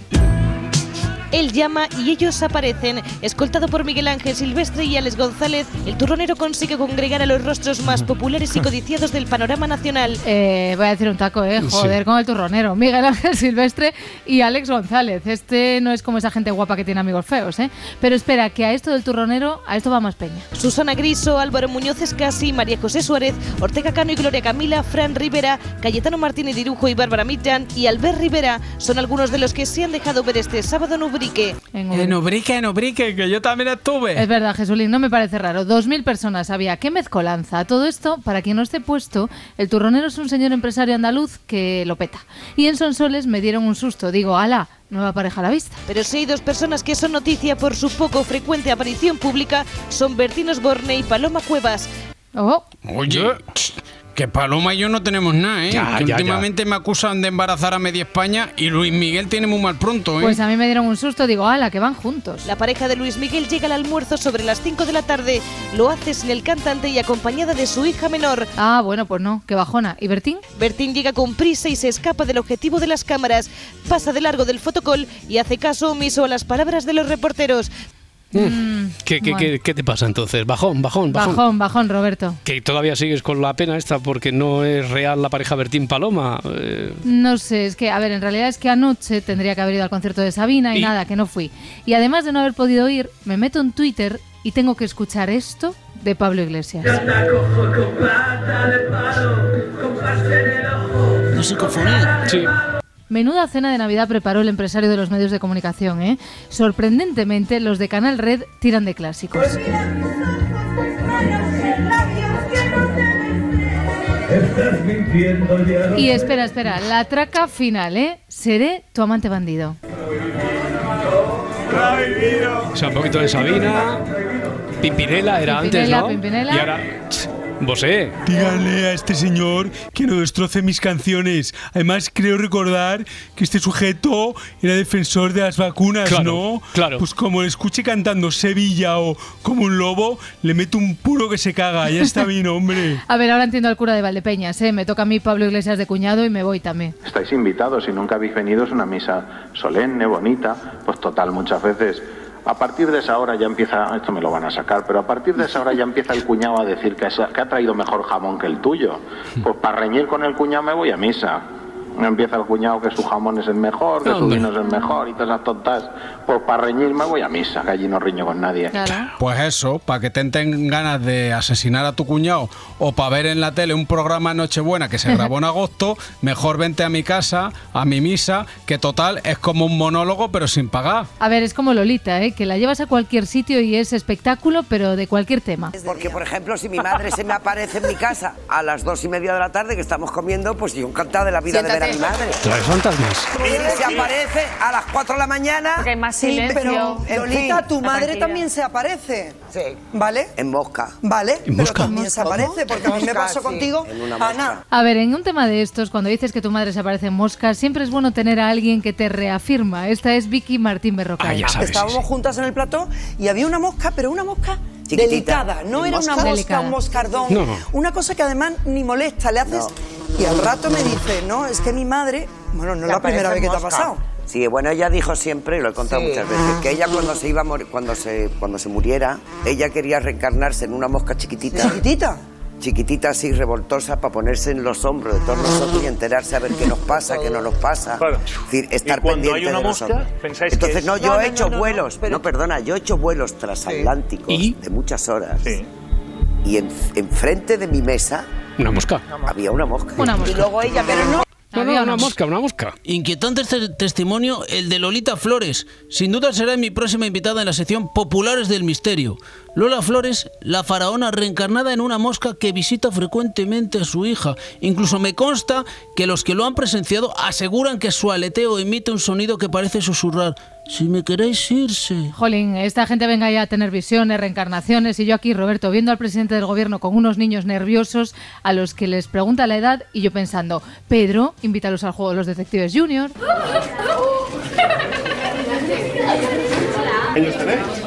Él llama y ellos aparecen. Escoltado por Miguel Ángel Silvestre y Alex González, el turronero consigue congregar a los rostros más populares y codiciados del panorama nacional. Eh, voy a decir un taco, ¿eh? Joder, Sí. con el turronero. Miguel Ángel Silvestre y Alex González. Este no es como esa gente guapa que tiene amigos feos, ¿eh? Pero espera, que a esto del turronero, a esto va más peña. Susana Griso, Álvaro Muñoz Escasi, María José Suárez, Ortega Cano y Gloria Camila, Fran Rivera, Cayetano Martínez Dirujo y Bárbara Mitjan y Albert Rivera son algunos de los que se han dejado ver este sábado en Ubrique. En Ubrique, en Ubrique, que yo también estuve. Es verdad, Jesulín, no me parece raro. Dos mil personas había. ¡Qué mezcolanza! Todo esto, para quien no esté puesto, el turronero es un señor empresario andaluz que lo peta. Y en Sonsoles me dieron un susto. Digo, ala, nueva pareja a la vista. Pero si hay dos personas que son noticia por su poco frecuente aparición pública, son Bertín Osborne y Paloma Cuevas. Oh, Oye, que Paloma y yo no tenemos nada, ¿eh? Ya, que ya, últimamente me acusan de embarazar a media España y Luis Miguel tiene muy mal pronto, ¿eh? pues a mí me dieron un susto. Digo, ala, que van juntos. La pareja de Luis Miguel llega al almuerzo sobre las 5 de la tarde. Lo hace sin el cantante y acompañada de su hija menor. Ah, bueno, pues no, qué bajona. ¿Y Bertín? Bertín llega con prisa y se escapa del objetivo de las cámaras. Pasa de largo del fotocall y hace caso omiso a las palabras de los reporteros. Mm. ¿Qué, qué, bueno. qué- qué te pasa entonces? Bajón, bajón, bajón. Bajón, bajón, Roberto. Que todavía sigues con la pena esta porque no es real la pareja Bertín Paloma. eh, No sé, es que, a ver, en realidad es que anoche tendría que haber ido al concierto de Sabina y, ¿Y? nada, que no fui. Y además de no haber podido ir, me meto en Twitter y tengo que escuchar esto de Pablo Iglesias. No psicofonía. Sí. Menuda cena de Navidad preparó el empresario de los medios de comunicación, ¿eh? Sorprendentemente, los de Canal Red tiran de clásicos. Y espera, espera, la traca final, ¿eh? Seré tu amante bandido. O sea, un poquito de Sabina. Pimpinela era Pimpinela, antes, ¿no? Pimpinela. Y ahora. Bosé. Díganle a este señor que no destroce mis canciones. Además, creo recordar que este sujeto era defensor de las vacunas, Claro, ¿no? claro. Pues como le escuche cantando Sevilla o como un lobo, le meto un puro que se caga. Ya está bien, hombre. A ver, ahora entiendo al cura de Valdepeñas, ¿eh? Me toca a mí Pablo Iglesias de cuñado y me voy también. Estáis invitados, si nunca habéis venido es una misa solemne, bonita, pues total, muchas veces. A partir de esa hora ya empieza, esto me lo van a sacar, pero a partir de esa hora ya empieza el cuñado a decir que, ha traído mejor jamón que el tuyo. Pues para reñir con el cuñado me voy a misa. Empieza el cuñado que su jamón es el mejor, que su vino es el mejor y todas esas tontas. Pues para reñir me voy a misa, que allí no riño con nadie. Pues eso, para que te entren ganas de asesinar a tu cuñado o para ver en la tele un programa de Nochebuena que se grabó en agosto, mejor vente a mi casa, a mi misa, que total es como un monólogo pero sin pagar. A ver, es como Lolita, ¿eh? Que la llevas a cualquier sitio y es espectáculo, pero de cualquier tema. Porque, por ejemplo, si mi madre se me aparece en mi casa a las dos y media de la tarde que estamos comiendo, pues yo encantado de la vida de ver a mi madre. Traes fantasmas. Y se aparece a las 4 de la mañana. Porque hay más silencio. pero En Lolita, tu madre también se aparece. Sí. ¿Vale? En mosca. ¿Vale? ¿En mosca? Pero también se aparece, porque a mí me pasó sí. contigo, En una Ana. A ver, en un tema de estos, cuando dices que tu madre se aparece en mosca, siempre es bueno tener a alguien que te reafirma. Esta es Vicky Martín Berrocal. Estábamos juntas en el plató y había una mosca, pero una mosca Chiquitita. delicada. No ¿En era mosca? una mosca, Delicada. un moscardón. No. Una cosa que además ni molesta. Le haces. Y al rato me dice, no, es que mi madre. Bueno, no es ¿Te la primera vez que te ha pasado. Sí, bueno, ella dijo siempre, y lo he contado Sí. muchas veces, que ella cuando se iba a morir- cuando se cuando se muriera, ella quería reencarnarse en una mosca chiquitita. ¿Chiquitita? Chiquitita así, revoltosa, para ponerse en los hombros de todos nosotros y enterarse a ver qué nos pasa, qué no nos pasa. Es decir, estar cuando pendiente hay una de mosca, nosotros. pensáis que Entonces, es- no, yo No, he no, hecho no, no, vuelos, no, perdona, yo he hecho vuelos transatlánticos de muchas horas. Y en, enfrente de mi mesa Una mosca. había una mosca. Una mosca. Y luego ella, pero no. No, no, una mosca, una mosca. Inquietante este testimonio el de Lolita Flores. Sin duda será mi próxima invitada en la sección Populares del Misterio. Lola Flores, la faraona reencarnada en una mosca que visita frecuentemente a su hija. Incluso me consta que los que lo han presenciado aseguran que su aleteo emite un sonido que parece susurrar. Si me queréis irse. Jolín, esta gente venga ya a tener visiones, reencarnaciones y yo aquí, Roberto, viendo al presidente del gobierno con unos niños nerviosos a los que les pregunta la edad y yo pensando, Pedro, invítalos al juego de los detectives junior.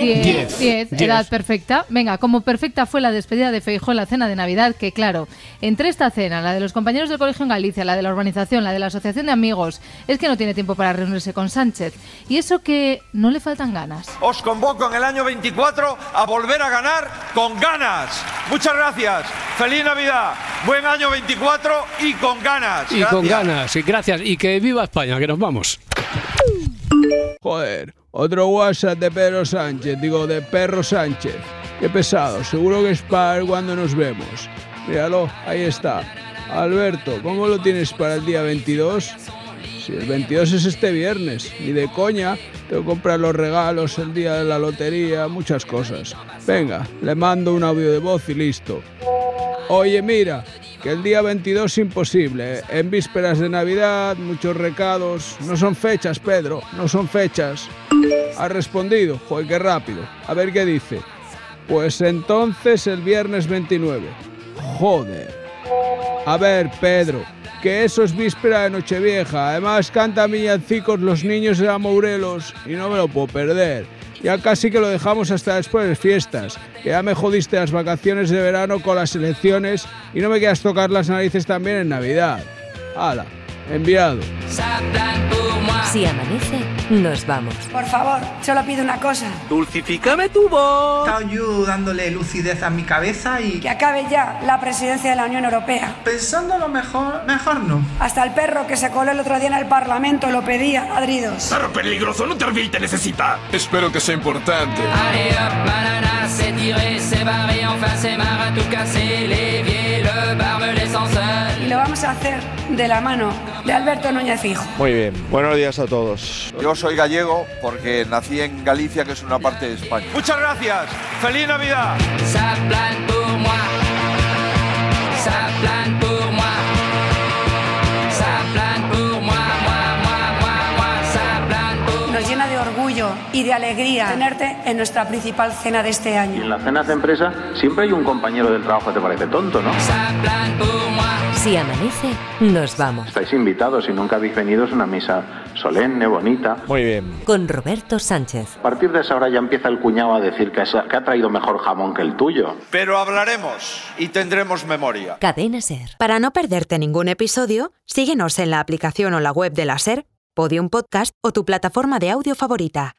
¿Años tenéis? Diez. Diez. Diez, Diez. edad perfecta. Venga, como perfecta fue la despedida de Feijó en la cena de Navidad, que claro, entre esta cena, la de los compañeros del colegio en Galicia, la de la urbanización, la de la asociación de amigos, es que no tiene tiempo para reunirse con Sánchez. Y eso que no le faltan ganas. Os convoco en el año 24 a volver a ganar con ganas. Muchas gracias. Feliz Navidad. Buen año 24 y con ganas. Y con ganas, y gracias. Y que viva España, que nos vamos. Joder, otro WhatsApp de Pedro Sánchez, digo, de Perro Sánchez. Qué pesado, seguro que es para cuando nos vemos. Míralo, ahí está. Alberto, ¿cómo lo tienes para el día 22? Si el 22 es este viernes, ni de coña, tengo que comprar los regalos, el día de la lotería, muchas cosas. Venga, le mando un audio de voz y listo. Oye, mira, que el día 22 es imposible. En vísperas de Navidad, muchos recados. No son fechas, Pedro, no son fechas. Ha respondido, joder, qué rápido. A ver qué dice. Pues entonces el viernes 29. Joder. A ver, Pedro, que eso es víspera de Nochevieja. Además cantan villancicos los niños de Amourelos y no me lo puedo perder. Ya casi que lo dejamos hasta después de fiestas. Que ya me jodiste las vacaciones de verano con las elecciones y no me quieras tocar las narices también en Navidad. Hala, enviado. Si amanece, nos vamos. Por favor, solo pido una cosa. Dulcifícame tu voz. Estaba yo dándole lucidez a mi cabeza y... Que acabe ya la presidencia de la Unión Europea. Pensando lo mejor, mejor no. Hasta el perro que se coló el otro día en el Parlamento lo pedía, ladridos. Perro peligroso, Lutherville te necesita. Espero que sea importante. Allez hop, banana, c'est tiré, c'est barré, enfin c'est marre à tout casser. Y lo vamos a hacer de la mano de Alberto Núñez Fijo. Muy bien, buenos días a todos. Yo soy gallego porque nací en Galicia, que es una parte de España. Muchas gracias. ¡Feliz Navidad! Y de alegría tenerte en nuestra principal cena de este Y año. en las cenas de empresa siempre hay un compañero del trabajo que te parece tonto, ¿no? Si amanece, nos vamos. Estáis invitados, si nunca habéis venido es una misa solemne, bonita. Muy bien. Con Roberto Sánchez. A partir de esa hora ya empieza el cuñado a decir que, ha- que ha traído mejor jamón que el tuyo. Pero hablaremos y tendremos memoria. Cadena Ser. Para no perderte ningún episodio, síguenos en la aplicación o la web de la SER, Podium Podcast o tu plataforma de audio favorita.